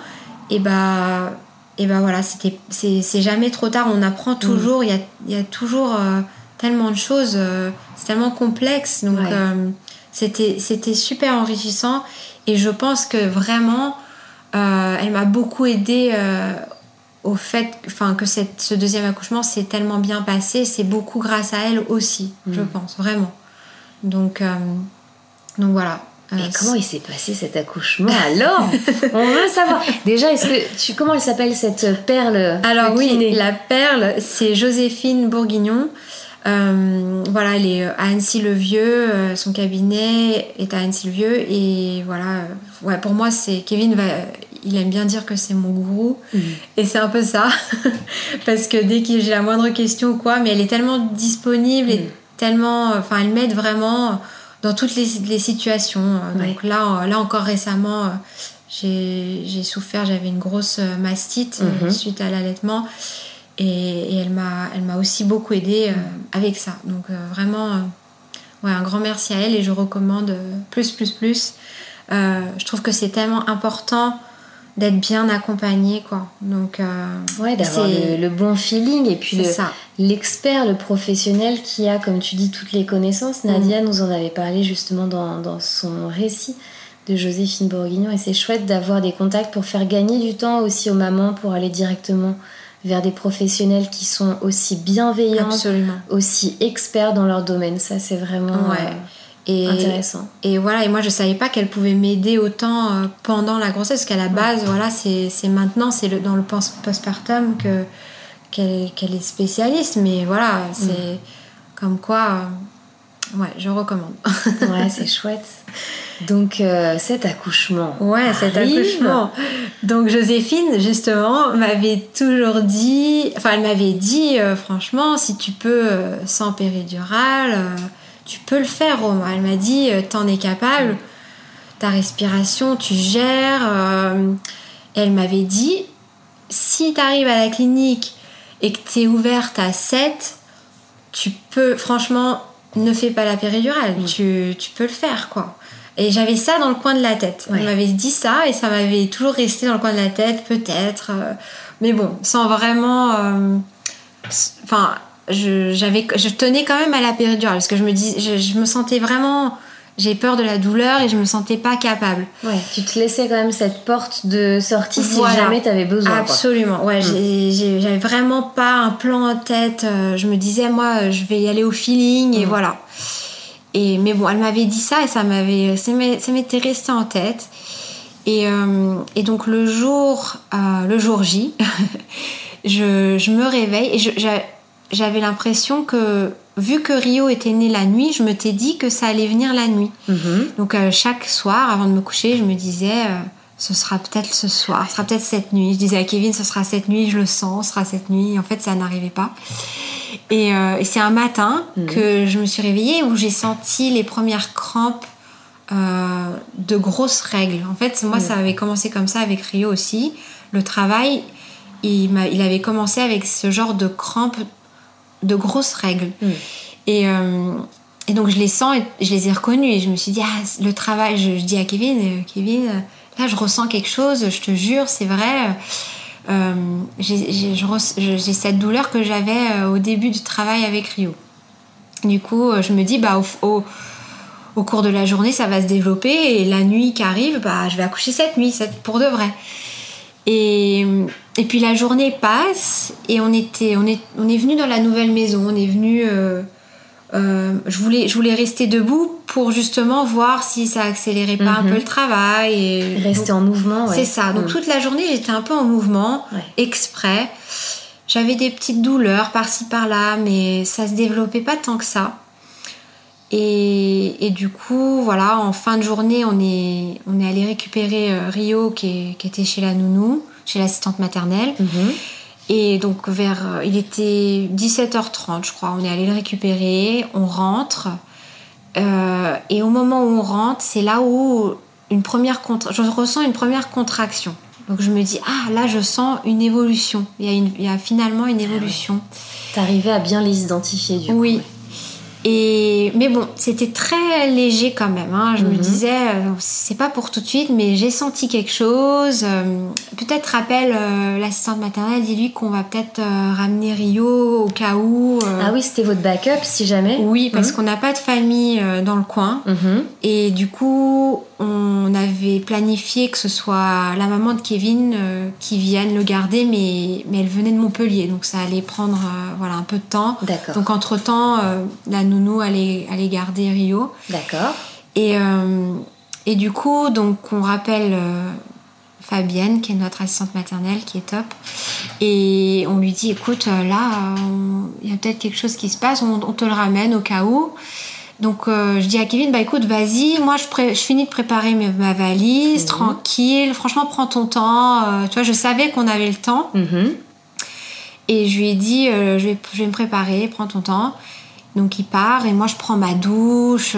Et bah, et bah voilà, c'était, c'est, c'est jamais trop tard. On apprend toujours. Il y, a, il y a toujours euh, tellement de choses. euh, c'est tellement complexe. Donc, Ouais. euh, c'était, c'était super enrichissant. Et je pense que vraiment, elle m'a beaucoup aidé euh, au fait enfin, que cette, ce deuxième accouchement s'est tellement bien passé. C'est beaucoup grâce à elle aussi, je Mm. pense, vraiment. Donc, euh, donc voilà. Euh, Et comment il s'est passé cet accouchement alors? On veut savoir. Déjà, est-ce que tu comment elle s'appelle cette perle Alors oui, la perle, c'est Joséphine Bourguignon. Euh, voilà, elle est à Annecy-le-Vieux, euh, son cabinet est à Annecy-le-Vieux et voilà, euh, ouais, pour moi c'est Kevin va, il aime bien dire que c'est mon gourou Mhm. et c'est un peu ça <laughs> parce que dès que j'ai la moindre question ou quoi, mais elle est tellement disponible et Mhm. tellement, enfin elle m'aide vraiment dans toutes les, les situations. Ouais. Donc là, euh, là encore récemment, euh, j'ai souffert, j'avais une grosse euh, mastite Mhm. suite à l'allaitement. Et, et elle m'a aussi beaucoup aidée euh, avec ça. Donc euh, vraiment, euh, ouais, un grand merci à elle et je recommande plus, plus, plus. Je trouve que c'est tellement important d'être bien accompagné, quoi. Donc, euh, Ouais, d'avoir c'est- le, le bon feeling et puis le- l'expert, le professionnel qui a, comme tu dis, toutes les connaissances. Nadia nous en avait parlé justement dans, dans son récit de Joséphine Bourguignon et c'est chouette d'avoir des contacts pour faire gagner du temps aussi aux mamans pour aller directement vers des professionnels qui sont aussi bienveillants, Absolument. aussi experts dans leur domaine. Ça, c'est vraiment Ouais. Et, intéressant. Et voilà, et moi je savais pas qu'elle pouvait m'aider autant euh, pendant la grossesse, parce qu'à la base, voilà, c'est maintenant, c'est le- dans le post- postpartum que qu'elle qu'elle est spécialiste, mais voilà, c'est comme quoi, euh, ouais, je recommande. Ouais, <laughs> c'est chouette. Donc, euh, cet accouchement. Ouais, cet accouchement. Donc Joséphine, justement, m'avait toujours dit, enfin elle m'avait dit, euh, franchement, si tu peux sans péridurale, tu peux le faire, Roma. Elle m'a dit, euh, t'en es capable, ta respiration, tu gères. euh, et elle m'avait dit, si t'arrives à la clinique et que t'es ouverte à 7, tu peux, franchement, ne fais pas la péridurale, tu, tu peux le faire, quoi. Et j'avais ça dans le coin de la tête. Ouais. On m'avait dit ça et ça m'avait toujours resté dans le coin de la tête, peut-être. euh, mais bon, sans vraiment. euh, Enfin, je, j'avais, je tenais quand même à la péridurale parce que je me, dis, je, je me sentais vraiment. J'ai peur de la douleur et je me sentais pas capable. Ouais, tu te laissais quand même cette porte de sortie Voilà. si jamais t'avais besoin. quoi. Absolument, ouais, j'ai- j'ai- j'avais vraiment pas un plan en tête. euh, Je me disais, moi, euh, je vais y aller au feeling et Mm. voilà. Et, mais bon, elle m'avait dit ça et ça m'avait, ça m'était resté en tête. Et, euh, et donc le jour, euh, le jour J, <laughs> je, je me réveille et je- j'avais l'impression que, vu que Rio était né la nuit, je me t'ai dit que ça allait venir la nuit. Mhm. Donc euh, chaque soir, avant de me coucher, je me disais, euh, ce sera peut-être ce soir, ce sera peut-être cette nuit. Je disais à Kevin, ce sera cette nuit, je le sens, ce sera cette nuit. En fait, ça n'arrivait pas. Et, euh, et c'est un matin Mhm. que je me suis réveillée où j'ai senti les premières crampes de grosses règles. En fait, moi, Mhm. ça avait commencé comme ça avec Rio aussi. Le travail, il, il avait commencé avec ce genre de crampes, de grosses règles. Mhm. Et, euh, et donc je les sens et je les ai reconnus et je me suis dit ah le travail je, je dis à Kevin euh, Kevin euh, là je ressens quelque chose je te jure c'est vrai euh, j'ai cette douleur que j'avais au début du travail avec Rio du coup je me dis bah au, au, au cours de la journée ça va se développer et la nuit qui arrive bah je vais accoucher cette nuit cette pour de vrai et, et puis la journée passe et on était on est on est venu dans la nouvelle maison on est venu euh, euh, je voulais je voulais rester debout pour justement voir si ça accélérait pas un Mhm. peu le travail et Rester en mouvement, ouais. c'est ça donc Mhm. toute la journée j'étais un peu en mouvement Ouais. exprès j'avais des petites douleurs par-ci par-là mais ça se développait pas tant que ça et, et du coup, voilà, en fin de journée, on est, on est allé récupérer euh, Rio qui, est- qui était chez la nounou, chez l'assistante maternelle. Mhm. Et donc, vers, euh, il était 17h30, je crois. On est allé le récupérer, on rentre. Euh, et au moment où on rentre, c'est là où une première je ressens une première contraction. Donc je me dis, ah là je sens une évolution. Il y a, une, il y a finalement une évolution. T'arrivais à bien les identifier du coup. Oui. Et, mais bon, c'était très léger quand même. hein. Je me Mhm. disais, euh, c'est pas pour tout de suite, mais j'ai senti quelque chose. Euh, peut-être rappelle euh, l'assistante maternelle, dis-lui qu'on va peut-être ramener Rio au cas où. Ah oui, c'était votre backup si jamais Oui, parce Mhm. qu'on n'a pas de famille dans le coin. Mhm. Et du coup, on avait planifié que ce soit la maman de Kevin euh, qui vienne le garder, mais, mais elle venait de Montpellier, donc ça allait prendre euh, voilà, un peu de temps. D'accord. Donc entre-temps, euh, la nounou allait, allait garder Rio. D'accord. Et, et du coup, donc on rappelle Fabienne, qui est notre assistante maternelle, qui est top. Et on lui dit, écoute, là, il y a peut-être quelque chose qui se passe, on, on te le ramène au cas où. Donc euh, je dis à Kevin, bah écoute, vas-y, moi je, pré- je finis de préparer mes- ma valise, Mhm. tranquille, franchement prends ton temps. Euh, tu vois, je savais qu'on avait le temps. Mhm. Et je lui ai dit, euh, je, vais, je vais me préparer, prends ton temps. Donc il part et moi je prends ma douche.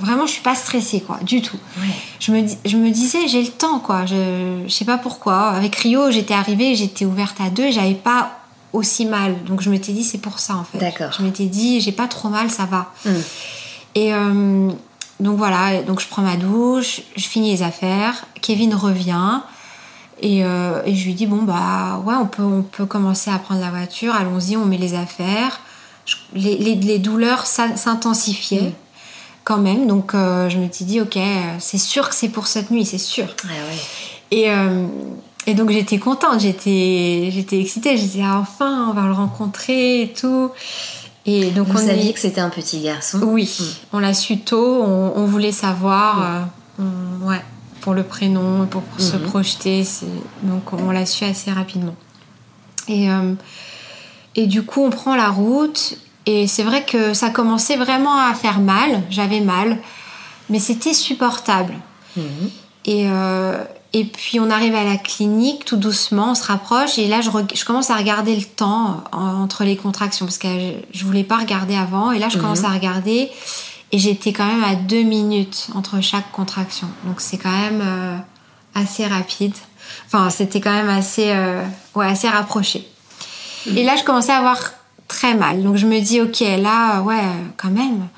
vraiment, je suis pas stressée, quoi, du tout. Ouais. Je me, je me disais, j'ai le temps, quoi. Je, je sais pas pourquoi. Avec Rio, j'étais arrivée, j'étais ouverte à deux j'avais pas aussi mal. Donc je m'étais dit, c'est pour ça, en fait. D'accord. Je m'étais dit, j'ai pas trop mal, ça va. Mhm. Et euh, donc voilà, donc je prends ma douche, je finis les affaires. Kevin revient. Et, euh, et je lui dis bon bah ouais on peut on peut commencer à prendre la voiture allons-y on met les affaires Je- les, les, les douleurs s'in- s'intensifiaient Mm. quand même donc euh, je me suis dit ok c'est sûr que c'est pour cette nuit c'est sûr Ah ouais. et, euh, et donc j'étais contente j'étais j'étais excitée j'ai dit ah, enfin on va le rencontrer et tout et donc Vous on saviez est- que c'était un petit garçon oui, Mm. on l'a su tôt, on, on voulait savoir, euh, on- ouais, pour le prénom, pour, pour se Mhm. projeter, donc on l'a su assez rapidement. Et, euh, et du coup, on prend la route, et c'est vrai que ça commençait vraiment à faire mal, j'avais mal, mais c'était supportable. Mhm. Et, euh, et puis on arrive à la clinique tout doucement, on se rapproche et là je, commence à regarder le temps en- entre les contractions parce que je, voulais pas regarder avant et là je Mhm. commence à regarder et j'étais quand même à deux minutes entre chaque contraction. Donc c'est quand même euh, assez rapide. Enfin c'était quand même assez, euh, ouais, assez rapproché. Et là je commençais à avoir très mal. Donc je me dis ok là ouais quand même.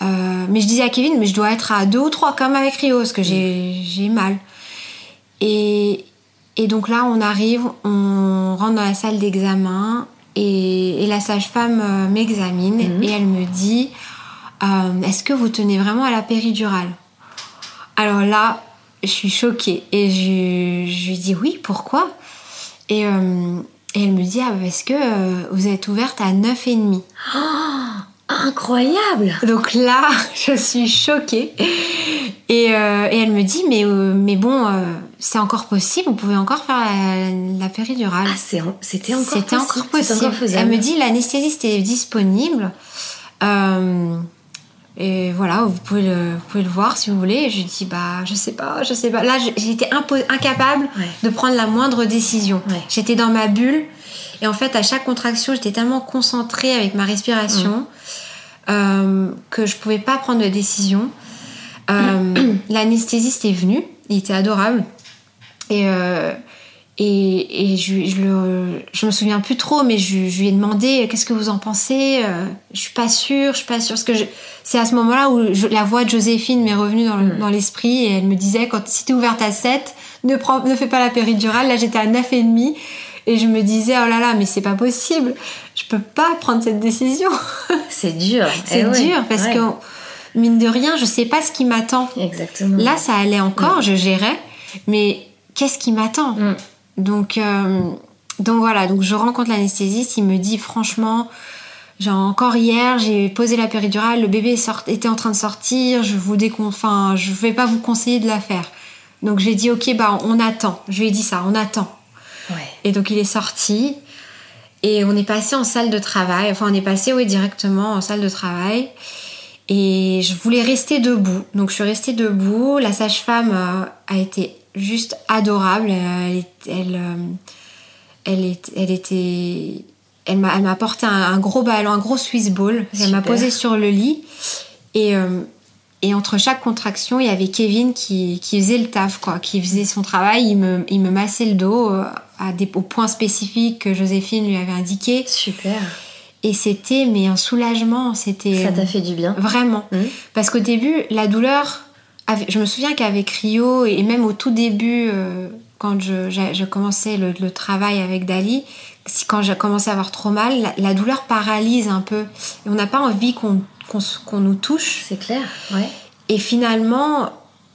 Euh, mais je disais à Kevin, mais je dois être à deux ou trois comme avec Rio, parce que j'ai j'ai mal. Et, et donc là, on arrive, on rentre dans la salle d'examen et, et la sage-femme euh, m'examine Mhm. et elle me dit euh, Est-ce que vous tenez vraiment à la péridurale? Alors là, je suis choquée et je, je lui dis Oui, pourquoi? Et, euh, et elle me dit Ah, parce que euh, vous êtes ouverte à 9,5. <gasps> Incroyable Donc là, <laughs> je suis choquée. Et, euh, et elle me dit, mais, euh, mais bon, euh, c'est encore possible, vous pouvez encore faire la, la péridurale. Ah, c'était encore C'était possible. encore C'était possible. encore elle me dit, l'anesthésiste est disponible. Et voilà, vous pouvez, le, vous pouvez le voir si vous voulez. Et je lui dis, bah, je sais pas, je sais pas. Là, j'étais incapable Ouais. de prendre la moindre décision. Ouais. J'étais dans ma bulle. Et en fait, à chaque contraction, j'étais tellement concentrée avec ma respiration euh, que je pouvais pas prendre de décision. Euh, <clears throat> L'anesthésiste est venu, il était adorable. Et, euh, et, et je, je, le, je me souviens plus trop, mais je, je lui ai demandé qu'est-ce que vous en pensez. Je suis pas sûre, je suis pas sûre. Parce que je- c'est à ce moment-là où la voix de Joséphine m'est revenue dans, Mm. dans l'esprit et elle me disait quand si t'es ouverte à 7, ne, prends, ne fais pas la péridurale. Là, j'étais à 9,5 et je me disais oh là là, mais c'est pas possible. Je peux pas prendre cette décision. <laughs> C'est dur. <laughs> c'est Eh ouais. dur parce Ouais. que mine de rien, je sais pas ce qui m'attend. Exactement. Là, ça allait encore, je gérais, mais qu'est-ce qui m'attend? Mm. Donc, euh, donc voilà, donc je rencontre l'anesthésiste, il me dit franchement, genre encore hier, j'ai posé la péridurale, le bébé sort- était en train de sortir, je vous décon... enfin, je vais pas vous conseiller de la faire. Donc j'ai dit ok, bah on attend. Je lui ai dit ça, on attend. Ouais. Et donc il est sorti et on est passé en salle de travail. Enfin, on est passé oui directement en salle de travail. Et je voulais rester debout. Donc je suis restée debout. La sage-femme euh, a été juste adorable. Elle, elle, euh, elle, est- elle était. Elle m'a elle m'a apporté un, un gros ballon, un gros Swiss ball. Elle m'a posé sur le lit. Et, euh, et entre chaque contraction, il y avait Kevin qui, qui, faisait le taf, quoi, qui faisait son travail. Il me, il me massait le dos à des, aux points spécifiques que Joséphine lui avait indiqués. Super. Et c'était mais un soulagement. C'était ça t'a fait du bien. Vraiment, mmh. parce qu'au début, la douleur. Je me souviens qu'avec Rio et même au tout début, euh, quand je, je, commençais le, le, travail avec Dali, quand j'ai commencé à avoir trop mal, la, douleur paralyse un peu. Et on n'a pas envie qu'on qu'on nous touche. C'est clair, ouais. Et finalement,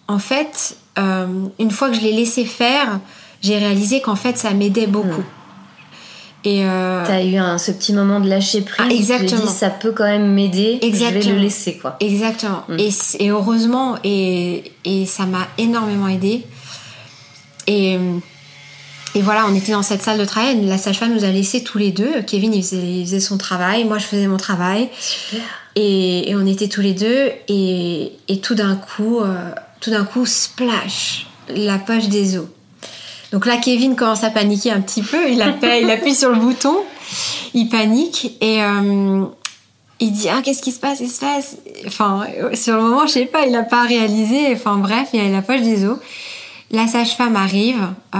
en fait, euh, une fois que je l'ai laissé faire, j'ai réalisé qu'en fait, ça m'aidait beaucoup. Hmm. Et euh... T'as eu un, ce petit moment de lâcher prise. Ah, exactement. Dis, ça peut quand même m'aider. Je vais le laisser, quoi. Exactement. Hmm. Et, et, heureusement, et, et ça m'a énormément aidé. Et et voilà, on était dans cette salle de travail. La sage-femme nous a laissés tous les deux. Kevin, il faisait, son travail. Moi, je faisais mon travail. Et, on était tous les deux. Et, tout d'un coup, euh, tout d'un coup, splash, la poche des os. Donc là, Kevin commence à paniquer un petit peu. Il appuie, il appuie sur le bouton. Il panique. Et euh, il dit Ah, qu'est-ce qui se passe qui se passe? Enfin, sur le moment, je sais pas, il n'a pas réalisé. Enfin, bref, il y a la poche des os. La sage-femme arrive, euh,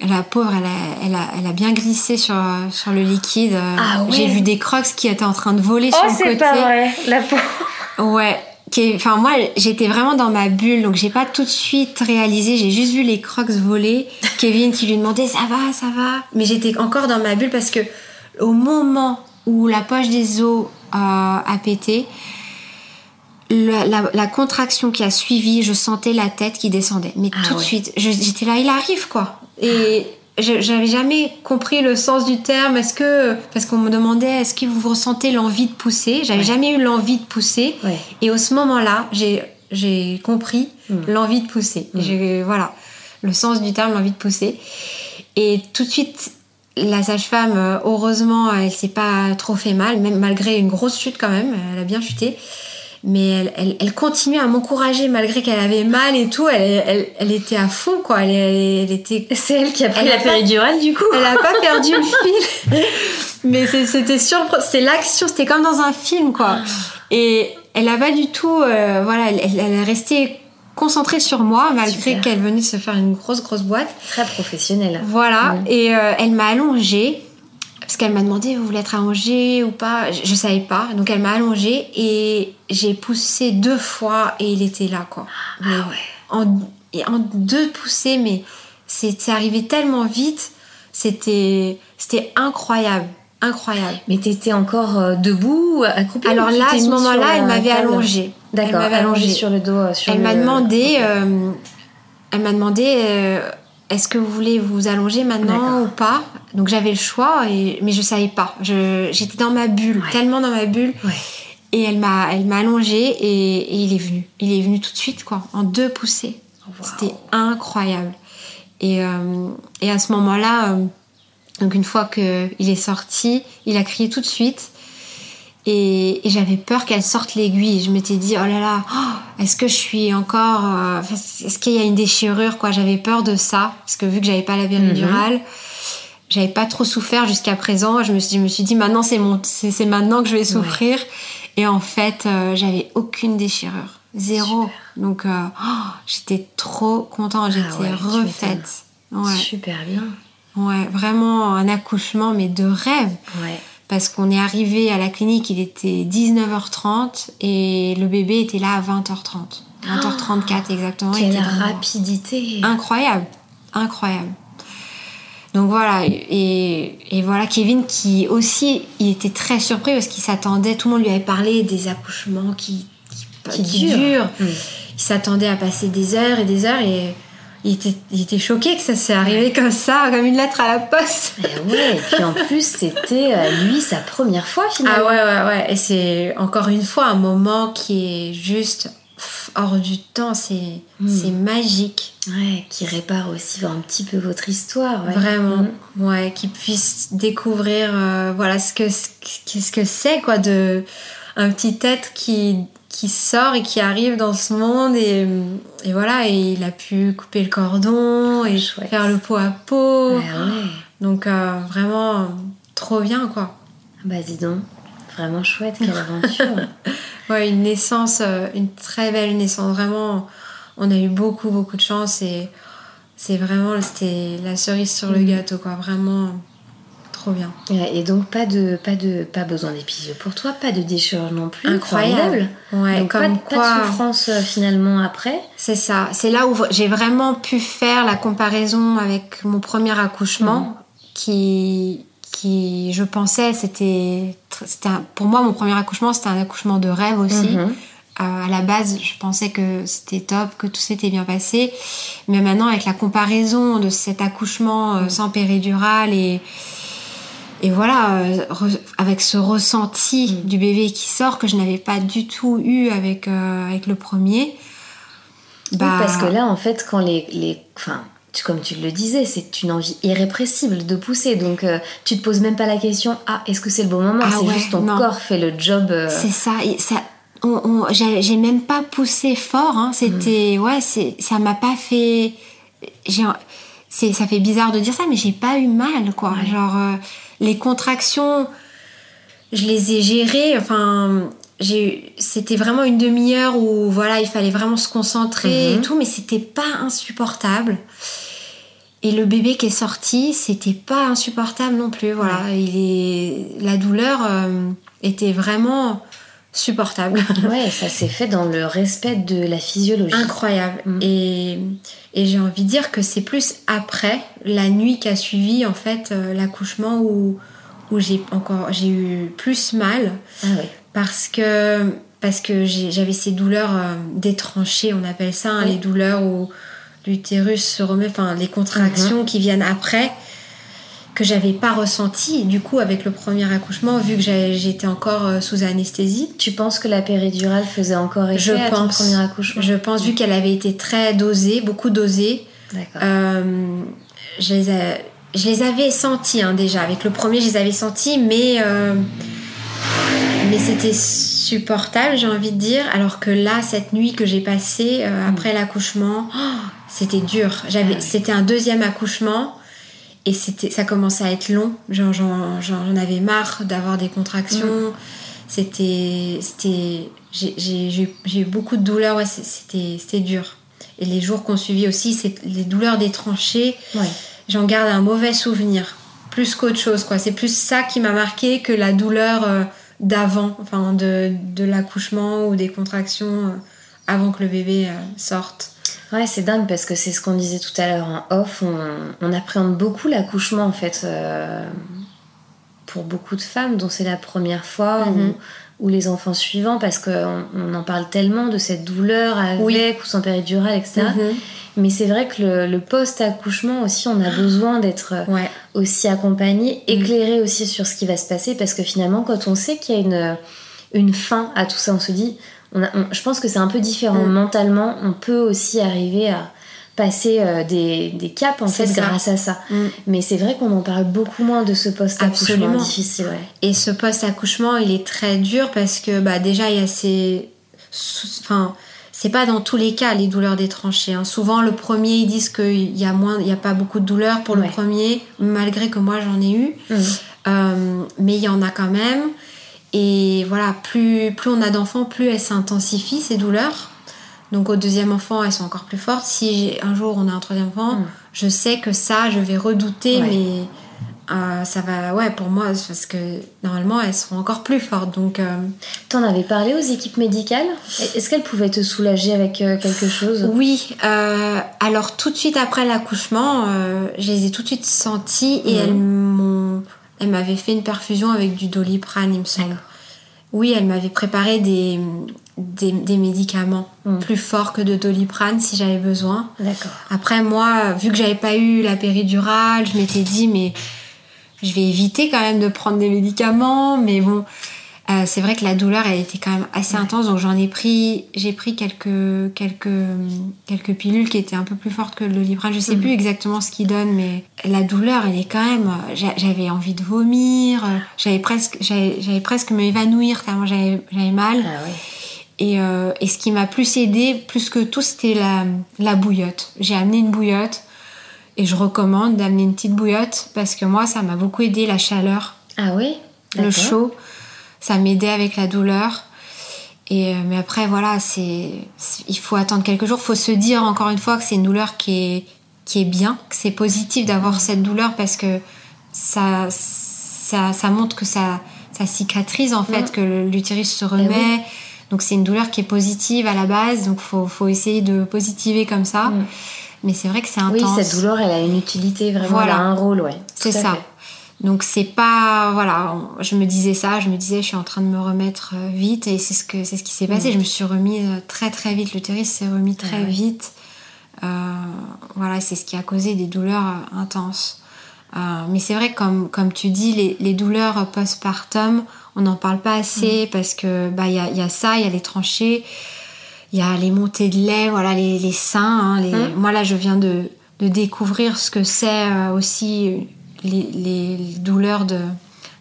la pauvre, elle a, elle, a, elle a, bien glissé sur, sur le liquide. Ah J'ai vu des crocs qui étaient en train de voler oh, sur le côté. c'est pas vrai, la pauvre. Ouais. Enfin moi j'étais vraiment dans ma bulle donc j'ai pas tout de suite réalisé. J'ai juste vu les crocs voler. <laughs> Kevin qui lui demandait ça va ça va? Mais j'étais encore dans ma bulle parce que au moment où la poche des os euh, a pété la, contraction qui a suivi, je sentais la tête qui descendait. Mais ah tout de suite, j'étais là, il arrive quoi. Et j'avais jamais compris le sens du terme. Est-ce que parce qu'on me demandait est-ce que vous ressentez l'envie de pousser? J'avais jamais eu l'envie de pousser. Et au ce moment-là, j'ai compris hmm. l'envie de pousser. Hmm. Voilà le sens du terme, l'envie de pousser. Et tout de suite, la sage-femme, euh, heureusement, elle s'est pas trop fait mal, même malgré une grosse chute quand même. Elle a bien chuté mais elle, elle, elle continuait à m'encourager malgré qu'elle avait mal et tout. Elle, elle, était à fond, quoi. Elle, était. <laughs> C'est elle qui a pris la péridurale, du coup. Elle a pas perdu le <laughs> fil. mais c'était surprenant. C'était l'action. C'était comme dans un film, quoi. Et elle a pas du tout. Euh, voilà, elle, est restée concentrée sur moi malgré qu'elle venait se faire une grosse grosse boîte. Très professionnelle. Voilà. Mm. Et euh, elle m'a allongée parce qu'elle m'a demandé vous voulez être allongée ou pas? Je, ne savais pas. Donc elle m'a allongée et j'ai poussé deux fois et il était là quoi. Ah ouais. En, en deux poussées mais c'est arrivé tellement vite c'était c'était incroyable incroyable. Mais t'étais encore euh, debout accroupie alors là à ce moment-là elle m'avait allongée. D'accord elle m'avait allongée sur le dos euh, sur elle m'a demandé euh, elle m'a demandé est-ce que vous voulez vous allonger maintenant ou pas? Donc j'avais le choix, et, mais je savais pas. J'étais dans ma bulle, tellement dans ma bulle. Et elle m'a, elle m'a allongée et, il est venu. Il est venu tout de suite, quoi, en deux poussées. C'était incroyable. Et, euh, et, à ce moment-là, euh, donc une fois qu'il est sorti, il a crié tout de suite. Et, j'avais peur qu'elle sorte l'aiguille. Je m'étais dit, oh là là, oh, est-ce que je suis encore. Euh, est-ce qu'il y a une déchirure quoi? J'avais peur de ça. Parce que vu que j'avais pas la péridurale, mhm. j'avais pas trop souffert jusqu'à présent. Je me suis, je me suis dit, maintenant, c'est, mon, c'est, maintenant que je vais souffrir. Et en fait, euh, j'avais aucune déchirure. Zéro. Donc, euh, oh, j'étais trop contente. J'étais ah refaite. Super bien. Ouais, vraiment un accouchement, mais de rêve. Ouais parce qu'on est arrivé à la clinique, il était 19h30 et le bébé était là à 20h30. 20h34 exactement. Quelle rapidité Incroyable, incroyable. Donc voilà, et, voilà Kevin qui aussi, il était très surpris parce qu'il s'attendait, tout le monde lui avait parlé des accouchements qui, qui, durent. Hmm. Il s'attendait à passer des heures et des heures et il était, choqué que ça s'est arrivé comme ça, comme une lettre à la poste. Et ouais, et puis en plus, c'était euh, lui sa première fois finalement. Ah ouais, ouais, ouais. Et c'est encore une fois un moment qui est juste hors du temps, c'est hmm. magique. Ouais, qui répare aussi un petit peu votre histoire. Vraiment, hmm. ouais, qui puisse découvrir euh, voilà ce que ce que c'est quoi de un petit être qui qui sort et qui arrive dans ce monde et, et voilà et il a pu couper le cordon et faire le pot à pot donc euh, vraiment trop bien quoi bah dis donc vraiment chouette quelle aventure <laughs> Ouais, une naissance, euh, une très belle naissance. Vraiment, on a eu beaucoup, beaucoup de chance et c'est vraiment, c'était la cerise sur le mm. gâteau, quoi. Vraiment, trop bien. Et donc, pas de, pas de, pas besoin d'épisode pour toi, pas de déchirure non plus. Incroyable. Ouais, donc, comme pas, quoi... de souffrance euh, finalement après. C'est ça. C'est là où j'ai vraiment pu faire la comparaison avec mon premier accouchement, mm. qui, qui, je pensais, c'était, pour moi, mon premier accouchement, c'était un accouchement de rêve aussi. Mm-hmm. Euh, à la base, je pensais que c'était top, que tout s'était bien passé. Mais maintenant, avec la comparaison de cet accouchement euh, mm. sans péridurale et, et voilà, euh, avec ce ressenti mm. du bébé qui sort que je n'avais pas du tout eu avec, avec le premier. Bah... parce que là, en fait, quand les. les... Enfin, comme tu le disais, c'est une envie irrépressible de pousser. Donc, tu te poses même pas la question ah, est-ce que c'est le bon moment ah C'est juste ton corps fait le job. C'est ça. Et ça j'ai même pas poussé fort. Hein. C'était, mm. ouais, ça m'a pas fait. Ça fait bizarre de dire ça, mais j'ai pas eu mal, quoi. Genre, euh, les contractions, je les ai gérées. Enfin, j'ai, c'était vraiment une demi-heure où, voilà, il fallait vraiment se concentrer et mm-hmm. tout, mais c'était pas insupportable. Et le bébé qui est sorti, c'était pas insupportable non plus. Voilà, il est, la douleur euh, était vraiment supportable. <laughs> Ouais, ça s'est fait dans le respect de la physiologie. Incroyable. Mm. Et, et j'ai envie de dire que c'est plus après, la nuit qui a suivi en fait euh, l'accouchement où, où j'ai encore j'ai eu plus mal. Ah Parce que parce que j'avais ces douleurs euh, détranchées, on appelle ça, hein, les douleurs où l'utérus se remet, enfin les contractions mm-hmm. qui viennent après que j'avais pas ressenti du coup avec le premier accouchement vu que j'étais encore euh, sous anesthésie. Tu penses que la péridurale faisait encore effet je à pense, ton premier accouchement? Je pense vu qu'elle avait été très dosée, beaucoup dosée. Euh, je, les je les avais sentis hein, déjà avec le premier, je les avais sentis, mais euh, mais c'était supportable, j'ai envie de dire. Alors que là, cette nuit que j'ai passée mm. après l'accouchement, oh, c'était dur. J'avais, ah c'était un deuxième accouchement et c'était ça commençait à être long. J'en, j'en, avais marre d'avoir des contractions. Mm. c'était c'était j'ai, eu beaucoup de douleurs ouais, c'était c'était dur. Et les jours qu'on suivit aussi c'est les douleurs des tranchées. J'en garde un mauvais souvenir. Plus qu'autre chose quoi. C'est plus ça qui m'a marqué que la douleur euh, d'avant. Enfin de, de l'accouchement ou des contractions euh, avant que le bébé euh, sorte Ouais, c'est dingue parce que c'est ce qu'on disait tout à l'heure en off. On, appréhende beaucoup l'accouchement en fait euh, pour beaucoup de femmes dont c'est la première fois mhm. ou, les enfants suivants parce qu'on on en parle tellement de cette douleur avec ou sans péridurale, etc. Mhm. Mais c'est vrai que le, post-accouchement aussi, on a besoin d'être euh, aussi accompagné, mhm. éclairé aussi sur ce qui va se passer parce que finalement, quand on sait qu'il y a une, une fin à tout ça, on se dit je pense que c'est un peu différent. Mm. Mentalement, on peut aussi arriver à passer euh, des, des, caps en fait grâce à ça. Mm. Mais c'est vrai qu'on en parle beaucoup moins de ce post-accouchement difficile. Et ce post-accouchement, il est très dur parce que bah, déjà, il y a ces... Enfin, c'est pas dans tous les cas les douleurs des tranchées. Hein. Souvent, le premier, ils disent qu'il y a moins, il y a pas beaucoup de douleurs pour le premier, malgré que moi j'en ai eu. Mm. Euh, mais il y en a quand même. Et voilà, plus, plus on a d'enfants, plus elles s'intensifient, ces douleurs. Donc au deuxième enfant, elles sont encore plus fortes. Si un jour on a un troisième enfant, hmm. je sais que ça, je vais redouter, mais euh, ça va, ouais, pour moi, parce que normalement, elles seront encore plus fortes. Donc, euh, t'en avais parlé aux équipes médicales Est-ce qu'elles pouvaient te soulager avec euh, quelque chose? Oui. alors tout de suite après l'accouchement, je les ai tout de suite senties et hmm. elles m'ont elle m'avait fait une perfusion avec du doliprane, il me semble. Oui, elle m'avait préparé des, des, médicaments mm. plus forts que de doliprane si j'avais besoin. D'accord. Après, moi, vu que j'avais pas eu la péridurale, je m'étais dit, mais je vais éviter quand même de prendre des médicaments. Mais bon, euh, c'est vrai que la douleur, elle était quand même assez intense, donc j'en ai pris, j'ai pris quelques, quelques, quelques pilules qui étaient un peu plus fortes que le Doliprane. Je sais mm. plus exactement ce qu'ils donne, mais la douleur, elle est quand même. J'avais envie de vomir, j'avais presque, j'avais presque m'évanouir tellement j'avais mal. Ah et, euh, et, ce qui m'a plus aidé, plus que tout, c'était la, la bouillotte. J'ai amené une bouillotte et je recommande d'amener une petite bouillotte parce que moi, ça m'a beaucoup aidé la chaleur. Ah oui Le chaud ça m'aidait avec la douleur. Et mais après voilà, c'est il faut attendre quelques jours. Il faut se dire encore une fois que c'est une douleur qui est qui est bien, que c'est positif d'avoir cette douleur parce que ça ça, ça montre que ça ça cicatrise en fait, que l'utérus se remet. Donc c'est une douleur qui est positive à la base, donc faut faut essayer de positiver comme ça. Mais c'est vrai que c'est intense. Oui, cette douleur, elle a une utilité vraiment, elle a un rôle, ouais. C'est ça. Donc c'est pas voilà, je me disais ça, je me disais je suis en train de me remettre euh, vite et c'est ce que c'est ce qui s'est passé. Mm. Je me suis remis euh, très très vite, l'utérus s'est remis très ah vite. Euh, voilà, c'est ce qui a causé des douleurs intenses. mais c'est vrai comme comme tu dis les, les douleurs postpartum, on n'en parle pas assez mm. parce que bah il y a, y a, ça, il y a les tranchées, il y a les montées de lait, voilà les, les seins. Hein, les... Mm. Moi là je viens de, de découvrir ce que c'est aussi les, douleurs de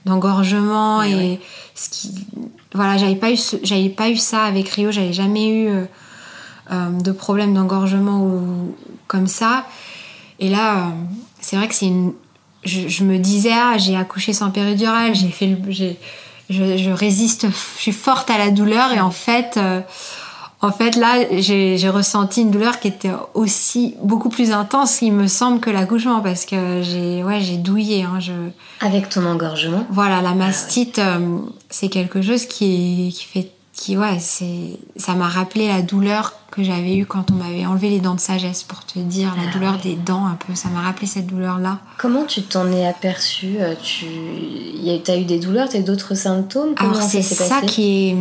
d'engorgement et ce qui voilà j'avais pas eu j'avais pas eu ça avec Rio j'avais jamais eu euh, euh, de problème d'engorgement ou comme ça. Et là euh, c'est vrai que c'est une je, me disais ah j'ai accouché sans péridurale j'ai fait j'ai je, je, résiste je suis forte à la douleur et en fait en fait, là, j'ai ressenti une douleur qui était aussi beaucoup plus intense, il me semble, que l'accouchement, parce que j'ai ouais, douillé. Hein, je... Avec ton engorgement Voilà, la mastite, euh, c'est quelque chose qui, qui fait. Qui, ouais, ça m'a rappelé la douleur que j'avais eue quand on m'avait enlevé les dents de sagesse, pour te dire, la ah douleur des dents un peu. Ça m'a rappelé cette douleur-là. Comment tu t'en es aperçue euh, Tu as eu des douleurs, tu as eu d'autres symptômes? Alors, c'est ça, qui est,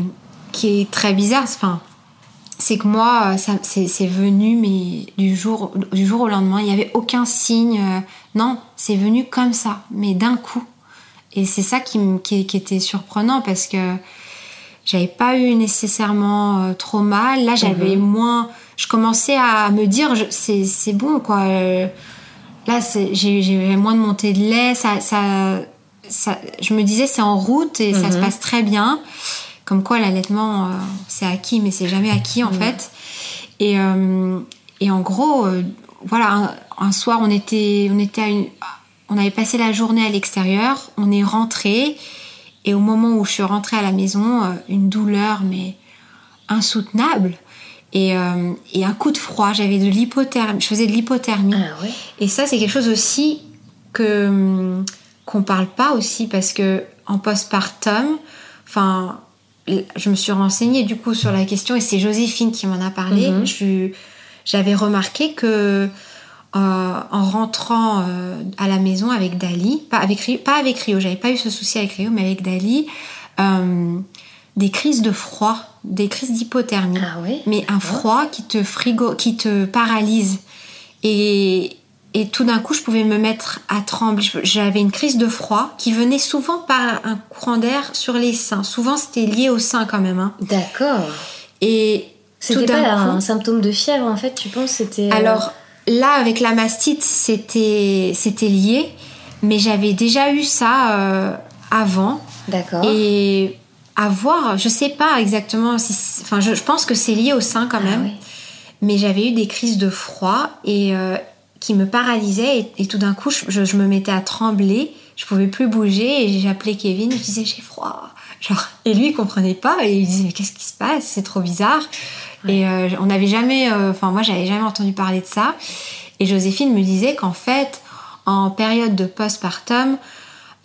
qui est très bizarre. Enfin, c'est que moi, ça, c'est, venu, mais du jour, du jour au lendemain, il n'y avait aucun signe. Euh, non, c'est venu comme ça, mais d'un coup. Et c'est ça qui, qui, était surprenant parce que j'avais pas eu nécessairement euh, trop mal. Là, j'avais mhm. moins. Je commençais à me dire, c'est, bon, quoi. Euh, là, j'ai, moins de montée de lait. Ça, ça, ça, je me disais, c'est en route et ça se mhm. passe très bien comme quoi l'allaitement euh, c'est acquis mais c'est jamais acquis en fait. Et, euh, et en gros euh, voilà un, soir on était on était à une, on avait passé la journée à l'extérieur on est rentré et au moment où je suis rentrée à la maison une douleur mais insoutenable. Et, et un coup de froid j'avais de l'hypothermie je faisais de l'hypothermie. Ah, et ça c'est quelque chose aussi que hum, qu'on parle pas aussi parce que en postpartum enfin je me suis renseignée du coup sur la question et c'est Joséphine qui m'en a parlé. Mhm. J'avais remarqué que euh, en rentrant euh, à la maison avec Dali, pas avec Rio, pas avec Rio, j'avais pas eu ce souci avec Rio, mais avec Dali, euh, des crises de froid, des crises d'hypothermie, ah oui mais un froid qui te frigo, qui te paralyse. Et, et tout d'un coup, je pouvais me mettre à trembler. J'avais une crise de froid qui venait souvent par un courant d'air sur les seins. Souvent, c'était lié au sein quand même. Hein. D'accord. Et c'était pas un symptôme de fièvre en fait. Tu penses c'était euh, Alors là, avec la mastite, c'était c'était lié, mais j'avais déjà eu ça euh, avant. D'accord. Et à voir, je sais pas exactement si. Enfin, je, pense que c'est lié au sein quand ah même. Mais j'avais eu des crises de froid et euh, qui me paralysait et, tout d'un coup je, me mettais à trembler, je pouvais plus bouger et j'appelais Kevin, je disais j'ai froid. Genre, et lui il comprenait pas et il disait mais qu'est-ce qui se passe, c'est trop bizarre. Et euh, on n'avait jamais, euh, enfin moi j'avais jamais entendu parler de ça. Et Joséphine me disait qu'en fait en période de postpartum,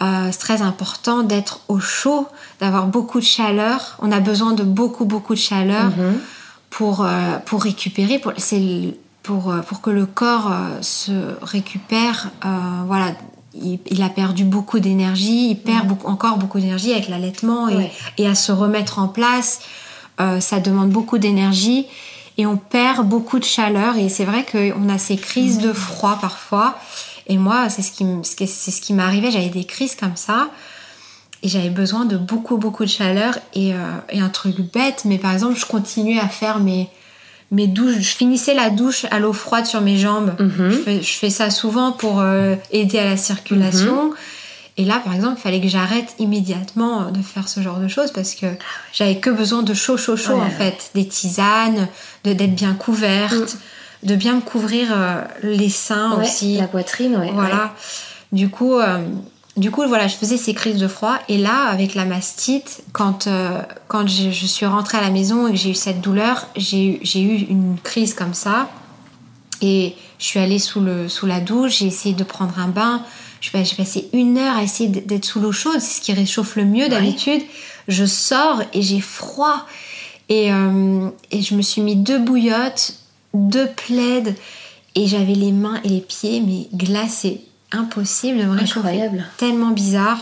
euh, c'est très important d'être au chaud, d'avoir beaucoup de chaleur. On a besoin de beaucoup beaucoup de chaleur mm-hmm. pour pour récupérer. Pour, c'est pour, euh, pour que le corps euh, se récupère. Euh, voilà, il, a perdu beaucoup d'énergie, il perd beaucoup, encore beaucoup d'énergie avec l'allaitement et, et, à se remettre en place. ça demande beaucoup d'énergie et on perd beaucoup de chaleur. Et c'est vrai qu'on a ces crises de froid parfois. Et moi, c'est ce qui, c'est ce qui m'arrivait. J'avais des crises comme ça. Et j'avais besoin de beaucoup, beaucoup de chaleur. Et, et, un truc bête, mais par exemple, je continuais à faire mes, mes douches, je finissais la douche à l'eau froide sur mes jambes. Mhm. je, fais, ça souvent pour euh, aider à la circulation. Mhm. Et là, par exemple, il fallait que j'arrête immédiatement euh, de faire ce genre de choses parce que j'avais que besoin de chaud, chaud, chaud en fait. Des tisanes, de d'être bien couverte, mm. de bien me couvrir euh, les seins aussi. La poitrine, ouais. Voilà. Du coup, du coup, voilà, je faisais ces crises de froid. Et là, avec la mastite, quand, euh, quand je, je, suis rentrée à la maison et que j'ai eu cette douleur, j'ai eu une crise comme ça. Et je suis allée sous, le, sous la douche, j'ai essayé de prendre un bain. J'ai passé une heure à essayer d'être sous l'eau chaude, c'est ce qui réchauffe le mieux d'habitude. Je sors et j'ai froid. Et, euh, et je me suis mis deux bouillottes, deux plaides, et j'avais les mains et les pieds mais glacés impossible de me réchauffer. Tellement bizarre.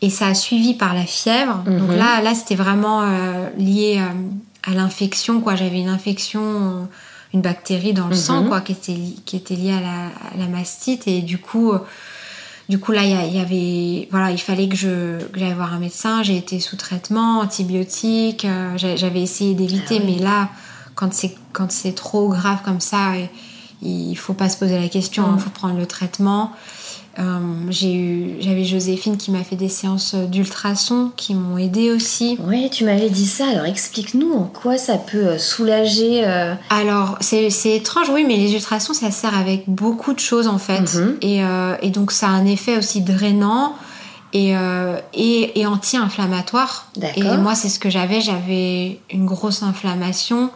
Et ça a suivi par la fièvre. Donc mhm. là, là c'était vraiment euh, lié euh, à l'infection. quoi. J'avais une infection, euh, une bactérie dans le sang mhm. quoi, qui était, qui était liée à la, mastite. Et du coup, du coup là, il y, avait, voilà, il fallait que je j'aille voir un médecin. J'ai été sous traitement, antibiotiques. J'avais essayé d'éviter, ah mais là, quand c'est quand c'est trop grave comme ça il faut pas se poser la question, il faut prendre le traitement. Euh, j'ai eu, j'avais Joséphine qui m'a fait des séances d'ultrasons qui m'ont aidé aussi. Oui, tu m'avais dit ça. Alors explique-nous en quoi ça peut euh, soulager. Euh, Alors c'est, étrange, oui, mais les ultrasons ça sert avec beaucoup de choses en fait, mm-hmm. et, et, donc ça a un effet aussi drainant et, et, et anti-inflammatoire. Et moi c'est ce que j'avais. J'avais une grosse inflammation.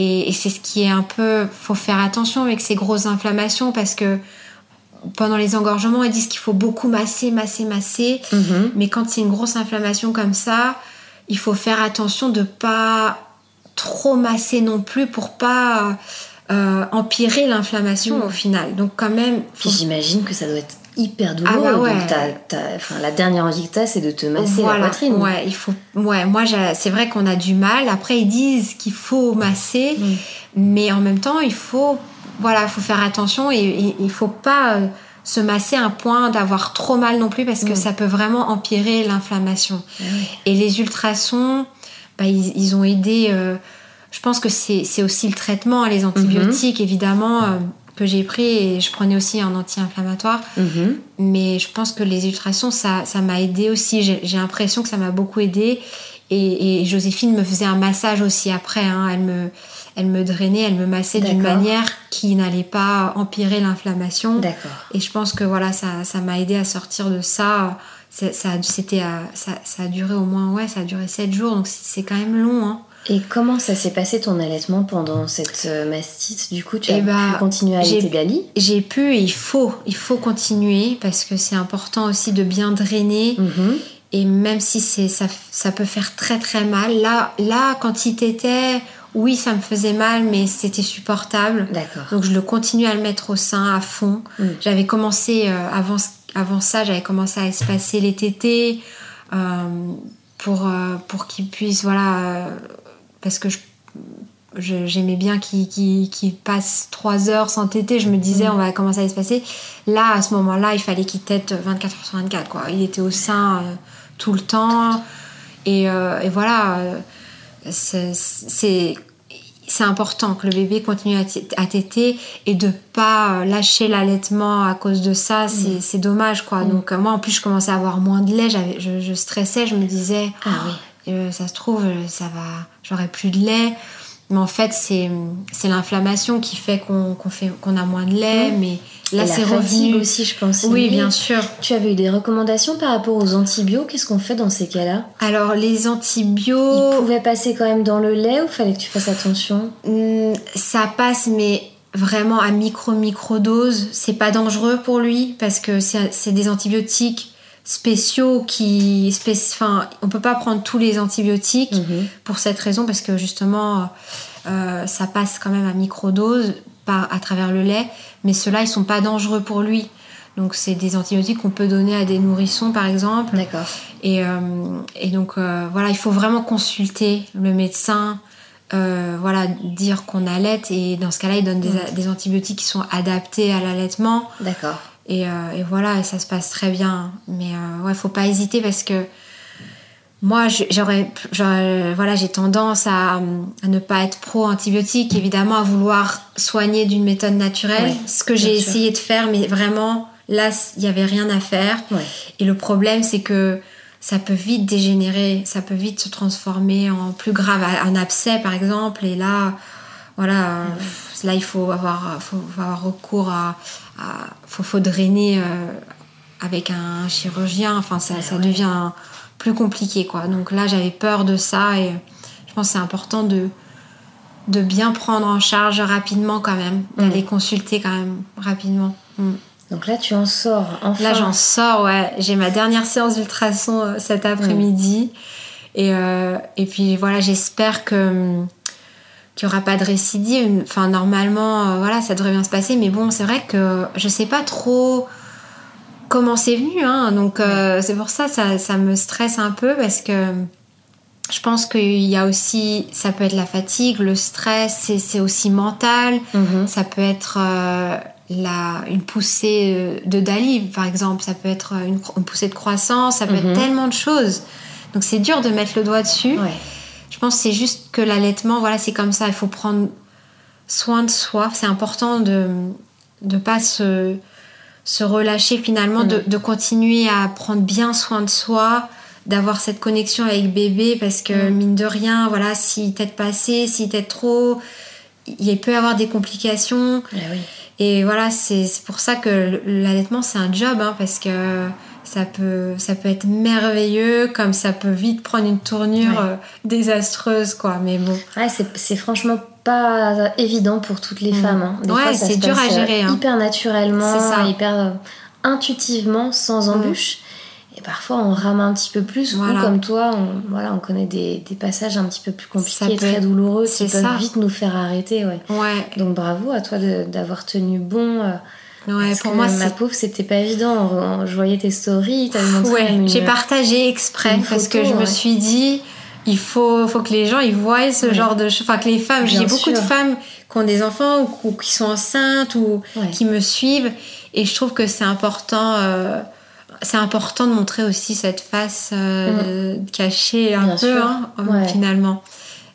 Et, c'est ce qui est un peu. faut faire attention avec ces grosses inflammations parce que pendant les engorgements, ils disent qu'il faut beaucoup masser, masser, masser. Mhm. Mais quand c'est une grosse inflammation comme ça, il faut faire attention de pas trop masser non plus pour pas euh, empirer l'inflammation mhm. au final. Donc quand même. j'imagine que ça doit être hyper douloureux. Ah bah Donc la dernière envie que t'as, c'est de te masser la poitrine. Ouais, il faut. Ouais, moi, c'est vrai qu'on a du mal. Après, ils disent qu'il faut masser, mais en même temps, il faut, voilà, il faut faire attention et il faut pas euh, se masser à un point d'avoir trop mal non plus parce que ça peut vraiment empirer l'inflammation. Et les ultrasons, bah, ils, ont aidé. Euh, je pense que c'est aussi le traitement, les antibiotiques, mm-hmm. évidemment. Euh, que j'ai pris et je prenais aussi un anti-inflammatoire. Mhm. Mais je pense que les ultrasons, ça, ça m'a aidé aussi. J'ai l'impression que ça m'a beaucoup aidé. Et, Joséphine me faisait un massage aussi après. Hein. Elle, me, elle me drainait, elle me massait d'une manière qui n'allait pas empirer l'inflammation. Et je pense que voilà, ça, ça m'a aidé à sortir de ça. Ça, ça, ça, a duré au moins, ouais, ça a duré 7 jours, donc c'est quand même long. Hein. Et comment ça s'est passé ton allaitement pendant cette euh, mastite? Du coup, tu as eh pu bah, continuer à allaiter Gali J'ai pu et il faut, il faut continuer parce que c'est important aussi de bien drainer. Mhm. Et même si c'est ça, ça peut faire très très mal. Là, là quand il t'était, oui, ça me faisait mal, mais c'était supportable. D'accord. Donc je le continue à le mettre au sein à fond. Mm. J'avais commencé euh, avant, avant ça, j'avais commencé à espacer les tétés. Euh, pour, pour qu'il puisse voilà, parce que j'aimais bien qu'il passe 3 heures sans téter. Je me disais, mm. on va commencer à se passer. Là, à ce moment-là, il fallait qu'il tète 24 heures sur 24. Quoi. Il était au sein euh, tout le temps. Et, euh, et voilà, euh, c'est important que le bébé continue à téter et de pas lâcher l'allaitement à cause de ça. C'est mm. dommage. quoi. Mm. Donc, moi, en plus, je commençais à avoir moins de lait. Je, je stressais. Je me disais, ah, oui euh, ça se trouve, ça va, j'aurai plus de lait. Mais en fait, c'est, c'est l'inflammation qui fait qu'on, fait, qu'on a moins de lait. Mmh. Mais là, c'est revenu. aussi, je pense. Oui, bien sûr. Tu avais eu des recommandations par rapport aux antibiotiques Qu'est-ce qu'on fait dans ces cas-là? Alors, les antibiotiques. Ils pouvaient passer quand même dans le lait ou fallait que tu fasses attention? Mmh, Ça passe, mais vraiment à micro-micro-dose. C'est pas dangereux pour lui parce que c'est, c'est des antibiotiques spéciaux qui enfin on peut pas prendre tous les antibiotiques mhm. pour cette raison parce que justement euh, ça passe quand même à microdose par à travers le lait mais ceux-là ils sont pas dangereux pour lui. Donc c'est des antibiotiques qu'on peut donner à des nourrissons par exemple. D'accord. Et, euh, et donc euh, voilà il faut vraiment consulter le médecin voilà dire qu'on allait et dans ce cas-là il donne des, mhm. des antibiotiques qui sont adaptés à l'allaitement. D'accord euh, et, voilà, et ça se passe très bien. Mais euh, ouais, faut pas hésiter parce que moi, j'aurais, voilà, j'ai tendance à, ne pas être pro antibiotique, évidemment, à vouloir soigner d'une méthode naturelle, ce que j'ai essayé de faire, mais vraiment, là, il n'y avait rien à faire. Et le problème, c'est que ça peut vite dégénérer, ça peut vite se transformer en plus grave, un abcès par exemple, et là, voilà, là il faut avoir, faut avoir recours à, faut, faut drainer euh, avec un chirurgien. Enfin, ça, ça devient plus compliqué, quoi. Donc là, j'avais peur de ça et je pense que c'est important de, de bien prendre en charge rapidement quand même, d'aller consulter quand même rapidement. Mm. Donc là, tu en sors enfin. Là, j'en sors, ouais. J'ai ma dernière séance d'ultrason euh, cet après-midi. Et, euh, et puis voilà, j'espère que qu'il n'y aura pas de récidive. Enfin, normalement, euh, voilà, ça devrait bien se passer. Mais bon, c'est vrai que je sais pas trop comment c'est venu. Hein. Donc, c'est pour ça, ça, ça me stresse un peu parce que je pense qu'il y a aussi, ça peut être la fatigue, le stress, c'est aussi mental. Mhm. Ça peut être la, une poussée euh, de Dali, par exemple. Ça peut être une, poussée de croissance, ça peut être mhm. tellement de choses. Donc c'est dur de mettre le doigt dessus. Je pense que c'est juste que l'allaitement, voilà, c'est comme ça. Il faut prendre soin de soi. C'est important de ne pas se, se relâcher finalement, de, mhm. de, continuer à prendre bien soin de soi, d'avoir cette connexion avec bébé parce que mhm. mine de rien, voilà, si t'es passé, si t'es trop, il peut y avoir des complications. Eh oui. Et voilà, c'est pour ça que l'allaitement, c'est un job, hein, parce que ça peut, ça peut être merveilleux, comme ça peut vite prendre une tournure euh, désastreuse, quoi. Mais bon. Ouais, c'est franchement pas évident pour toutes les mm. femmes. Hein. ouais, c'est dur à gérer. Hein. Hyper naturellement, ça. hyper euh, intuitivement, sans mm. embûche. Et parfois, on rame un petit peu plus, ou comme toi, on, voilà, on connaît des, des passages un petit peu plus compliqués et très douloureux qui peuvent vite nous faire arrêter. Ouais. ouais. Donc bravo à toi d'avoir tenu bon. Euh, ouais, pour moi, ma pauvre, c'était pas évident. Je voyais tes stories, t'avais montré. Ouais, j'ai partagé exprès parce que je me suis dit, il faut, faut que les gens ils voient ce genre de choses. Enfin, que les femmes, j'ai beaucoup de femmes qui ont des enfants ou, qui sont enceintes ou qui me suivent. Et je trouve que c'est important. Euh, c'est important de montrer aussi cette face euh, mm. cachée un peu hein, finalement.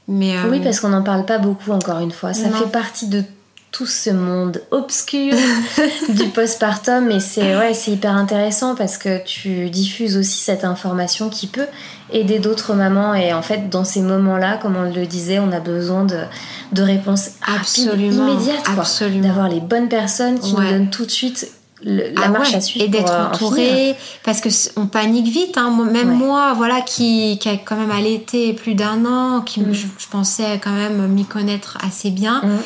Mais, Oui, euh, parce qu'on n'en parle pas beaucoup encore une fois. Ça fait partie de tout ce monde obscur <laughs> du postpartum et c'est ouais, c'est hyper intéressant parce que tu diffuses aussi cette information qui peut aider d'autres mamans et en fait dans ces moments-là comme on le disait on a besoin de, de réponses absolument immédiates d'avoir les bonnes personnes qui nous donnent tout de suite la ah marche à suivre et d'être euh, entouré parce que on panique vite hein. même moi voilà qui, qui, a quand même allaité plus d'un an qui mm. je, pensais quand même m'y connaître assez bien mm.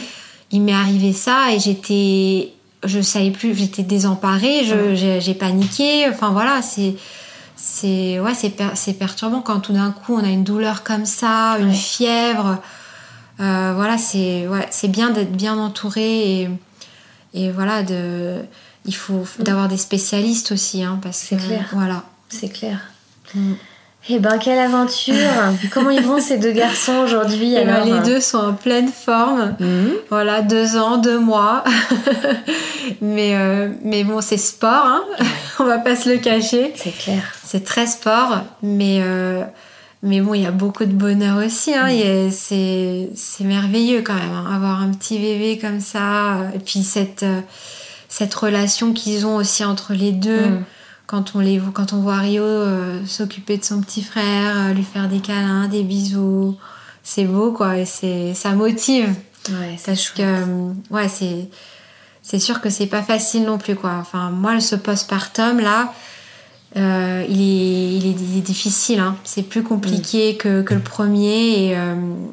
Il m'est arrivé ça et j'étais je savais plus j'étais désemparée mm. j'ai paniqué enfin voilà c'est c'est ouais c'est perturbant quand tout d'un coup on a une douleur comme ça une fièvre euh, voilà c'est ouais, c'est bien d'être bien entouré et et voilà de il faut d'avoir des spécialistes aussi, hein, parce que clair. voilà. C'est clair. Mm. Eh ben, quelle aventure <laughs> Comment ils vont ces deux garçons aujourd'hui eh ben, Les deux sont en pleine forme. Mm. Voilà, deux ans, deux mois. <laughs> mais, euh, mais bon, c'est sport, hein <laughs> on va pas se le cacher. C'est clair. C'est très sport, mais, euh, mais bon, il y a beaucoup de bonheur aussi. Hein, mm. C'est merveilleux quand même, hein, avoir un petit bébé comme ça. Et puis cette... Euh, cette relation qu'ils ont aussi entre les deux. Mm. Quand, on les, quand on voit Rio euh, s'occuper de son petit frère, euh, lui faire des câlins, des bisous, c'est beau quoi, et c'est, ça motive. Ouais, parce que, euh, ouais, c'est, c'est sûr que c'est pas facile non plus quoi. Enfin, moi, ce postpartum là, il, est, il, est, difficile. Hein. C'est plus compliqué mm. que, que, le premier. Et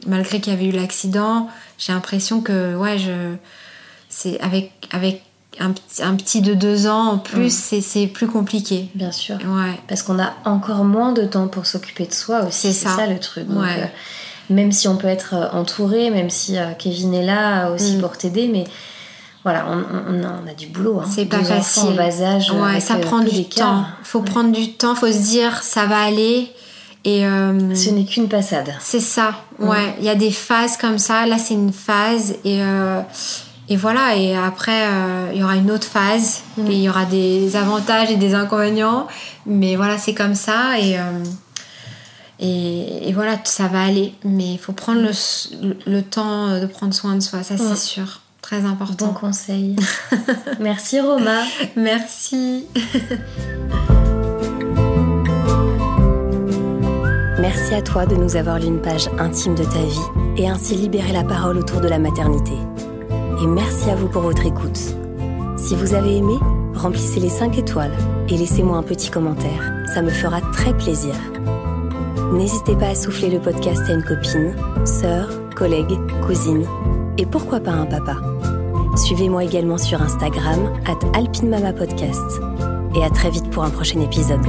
malgré qu'il y avait eu l'accident, j'ai l'impression que ouais, je, c'est avec, avec un, un, petit de deux ans en plus, mm. c'est plus compliqué. Bien sûr. Ouais. Parce qu'on a encore moins de temps pour s'occuper de soi aussi. C'est ça. le truc. Euh, même si on peut être euh, entouré, même si euh, Kevin est là aussi mm. pour t'aider, mais voilà, on, on, a, du boulot. Hein. C'est pas facile. En bas âge. Ouais, ça prend du temps. Faut prendre du temps, faut se dire ça va aller. Et Ce n'est qu'une passade. C'est ça, ouais. Il y a des phases comme ça. Là, c'est une phase. Et, et voilà, et après, euh, il y aura une autre phase, mm. et il y aura des avantages et des inconvénients, mais voilà, c'est comme ça, et, euh, et, voilà, ça va aller. Mais il faut prendre le, le, temps de prendre soin de soi, ça c'est sûr, très important. Bon conseil. <laughs> Merci Roma. Merci. <laughs> Merci à toi de nous avoir lu une page intime de ta vie et ainsi libérer la parole autour de la maternité et merci à vous pour votre écoute. Si vous avez aimé, remplissez les 5 étoiles et laissez-moi un petit commentaire, ça me fera très plaisir. N'hésitez pas à souffler le podcast à une copine, sœur, collègue, cousine et pourquoi pas un papa. Suivez-moi également sur Instagram, at Podcast. Et à très vite pour un prochain épisode.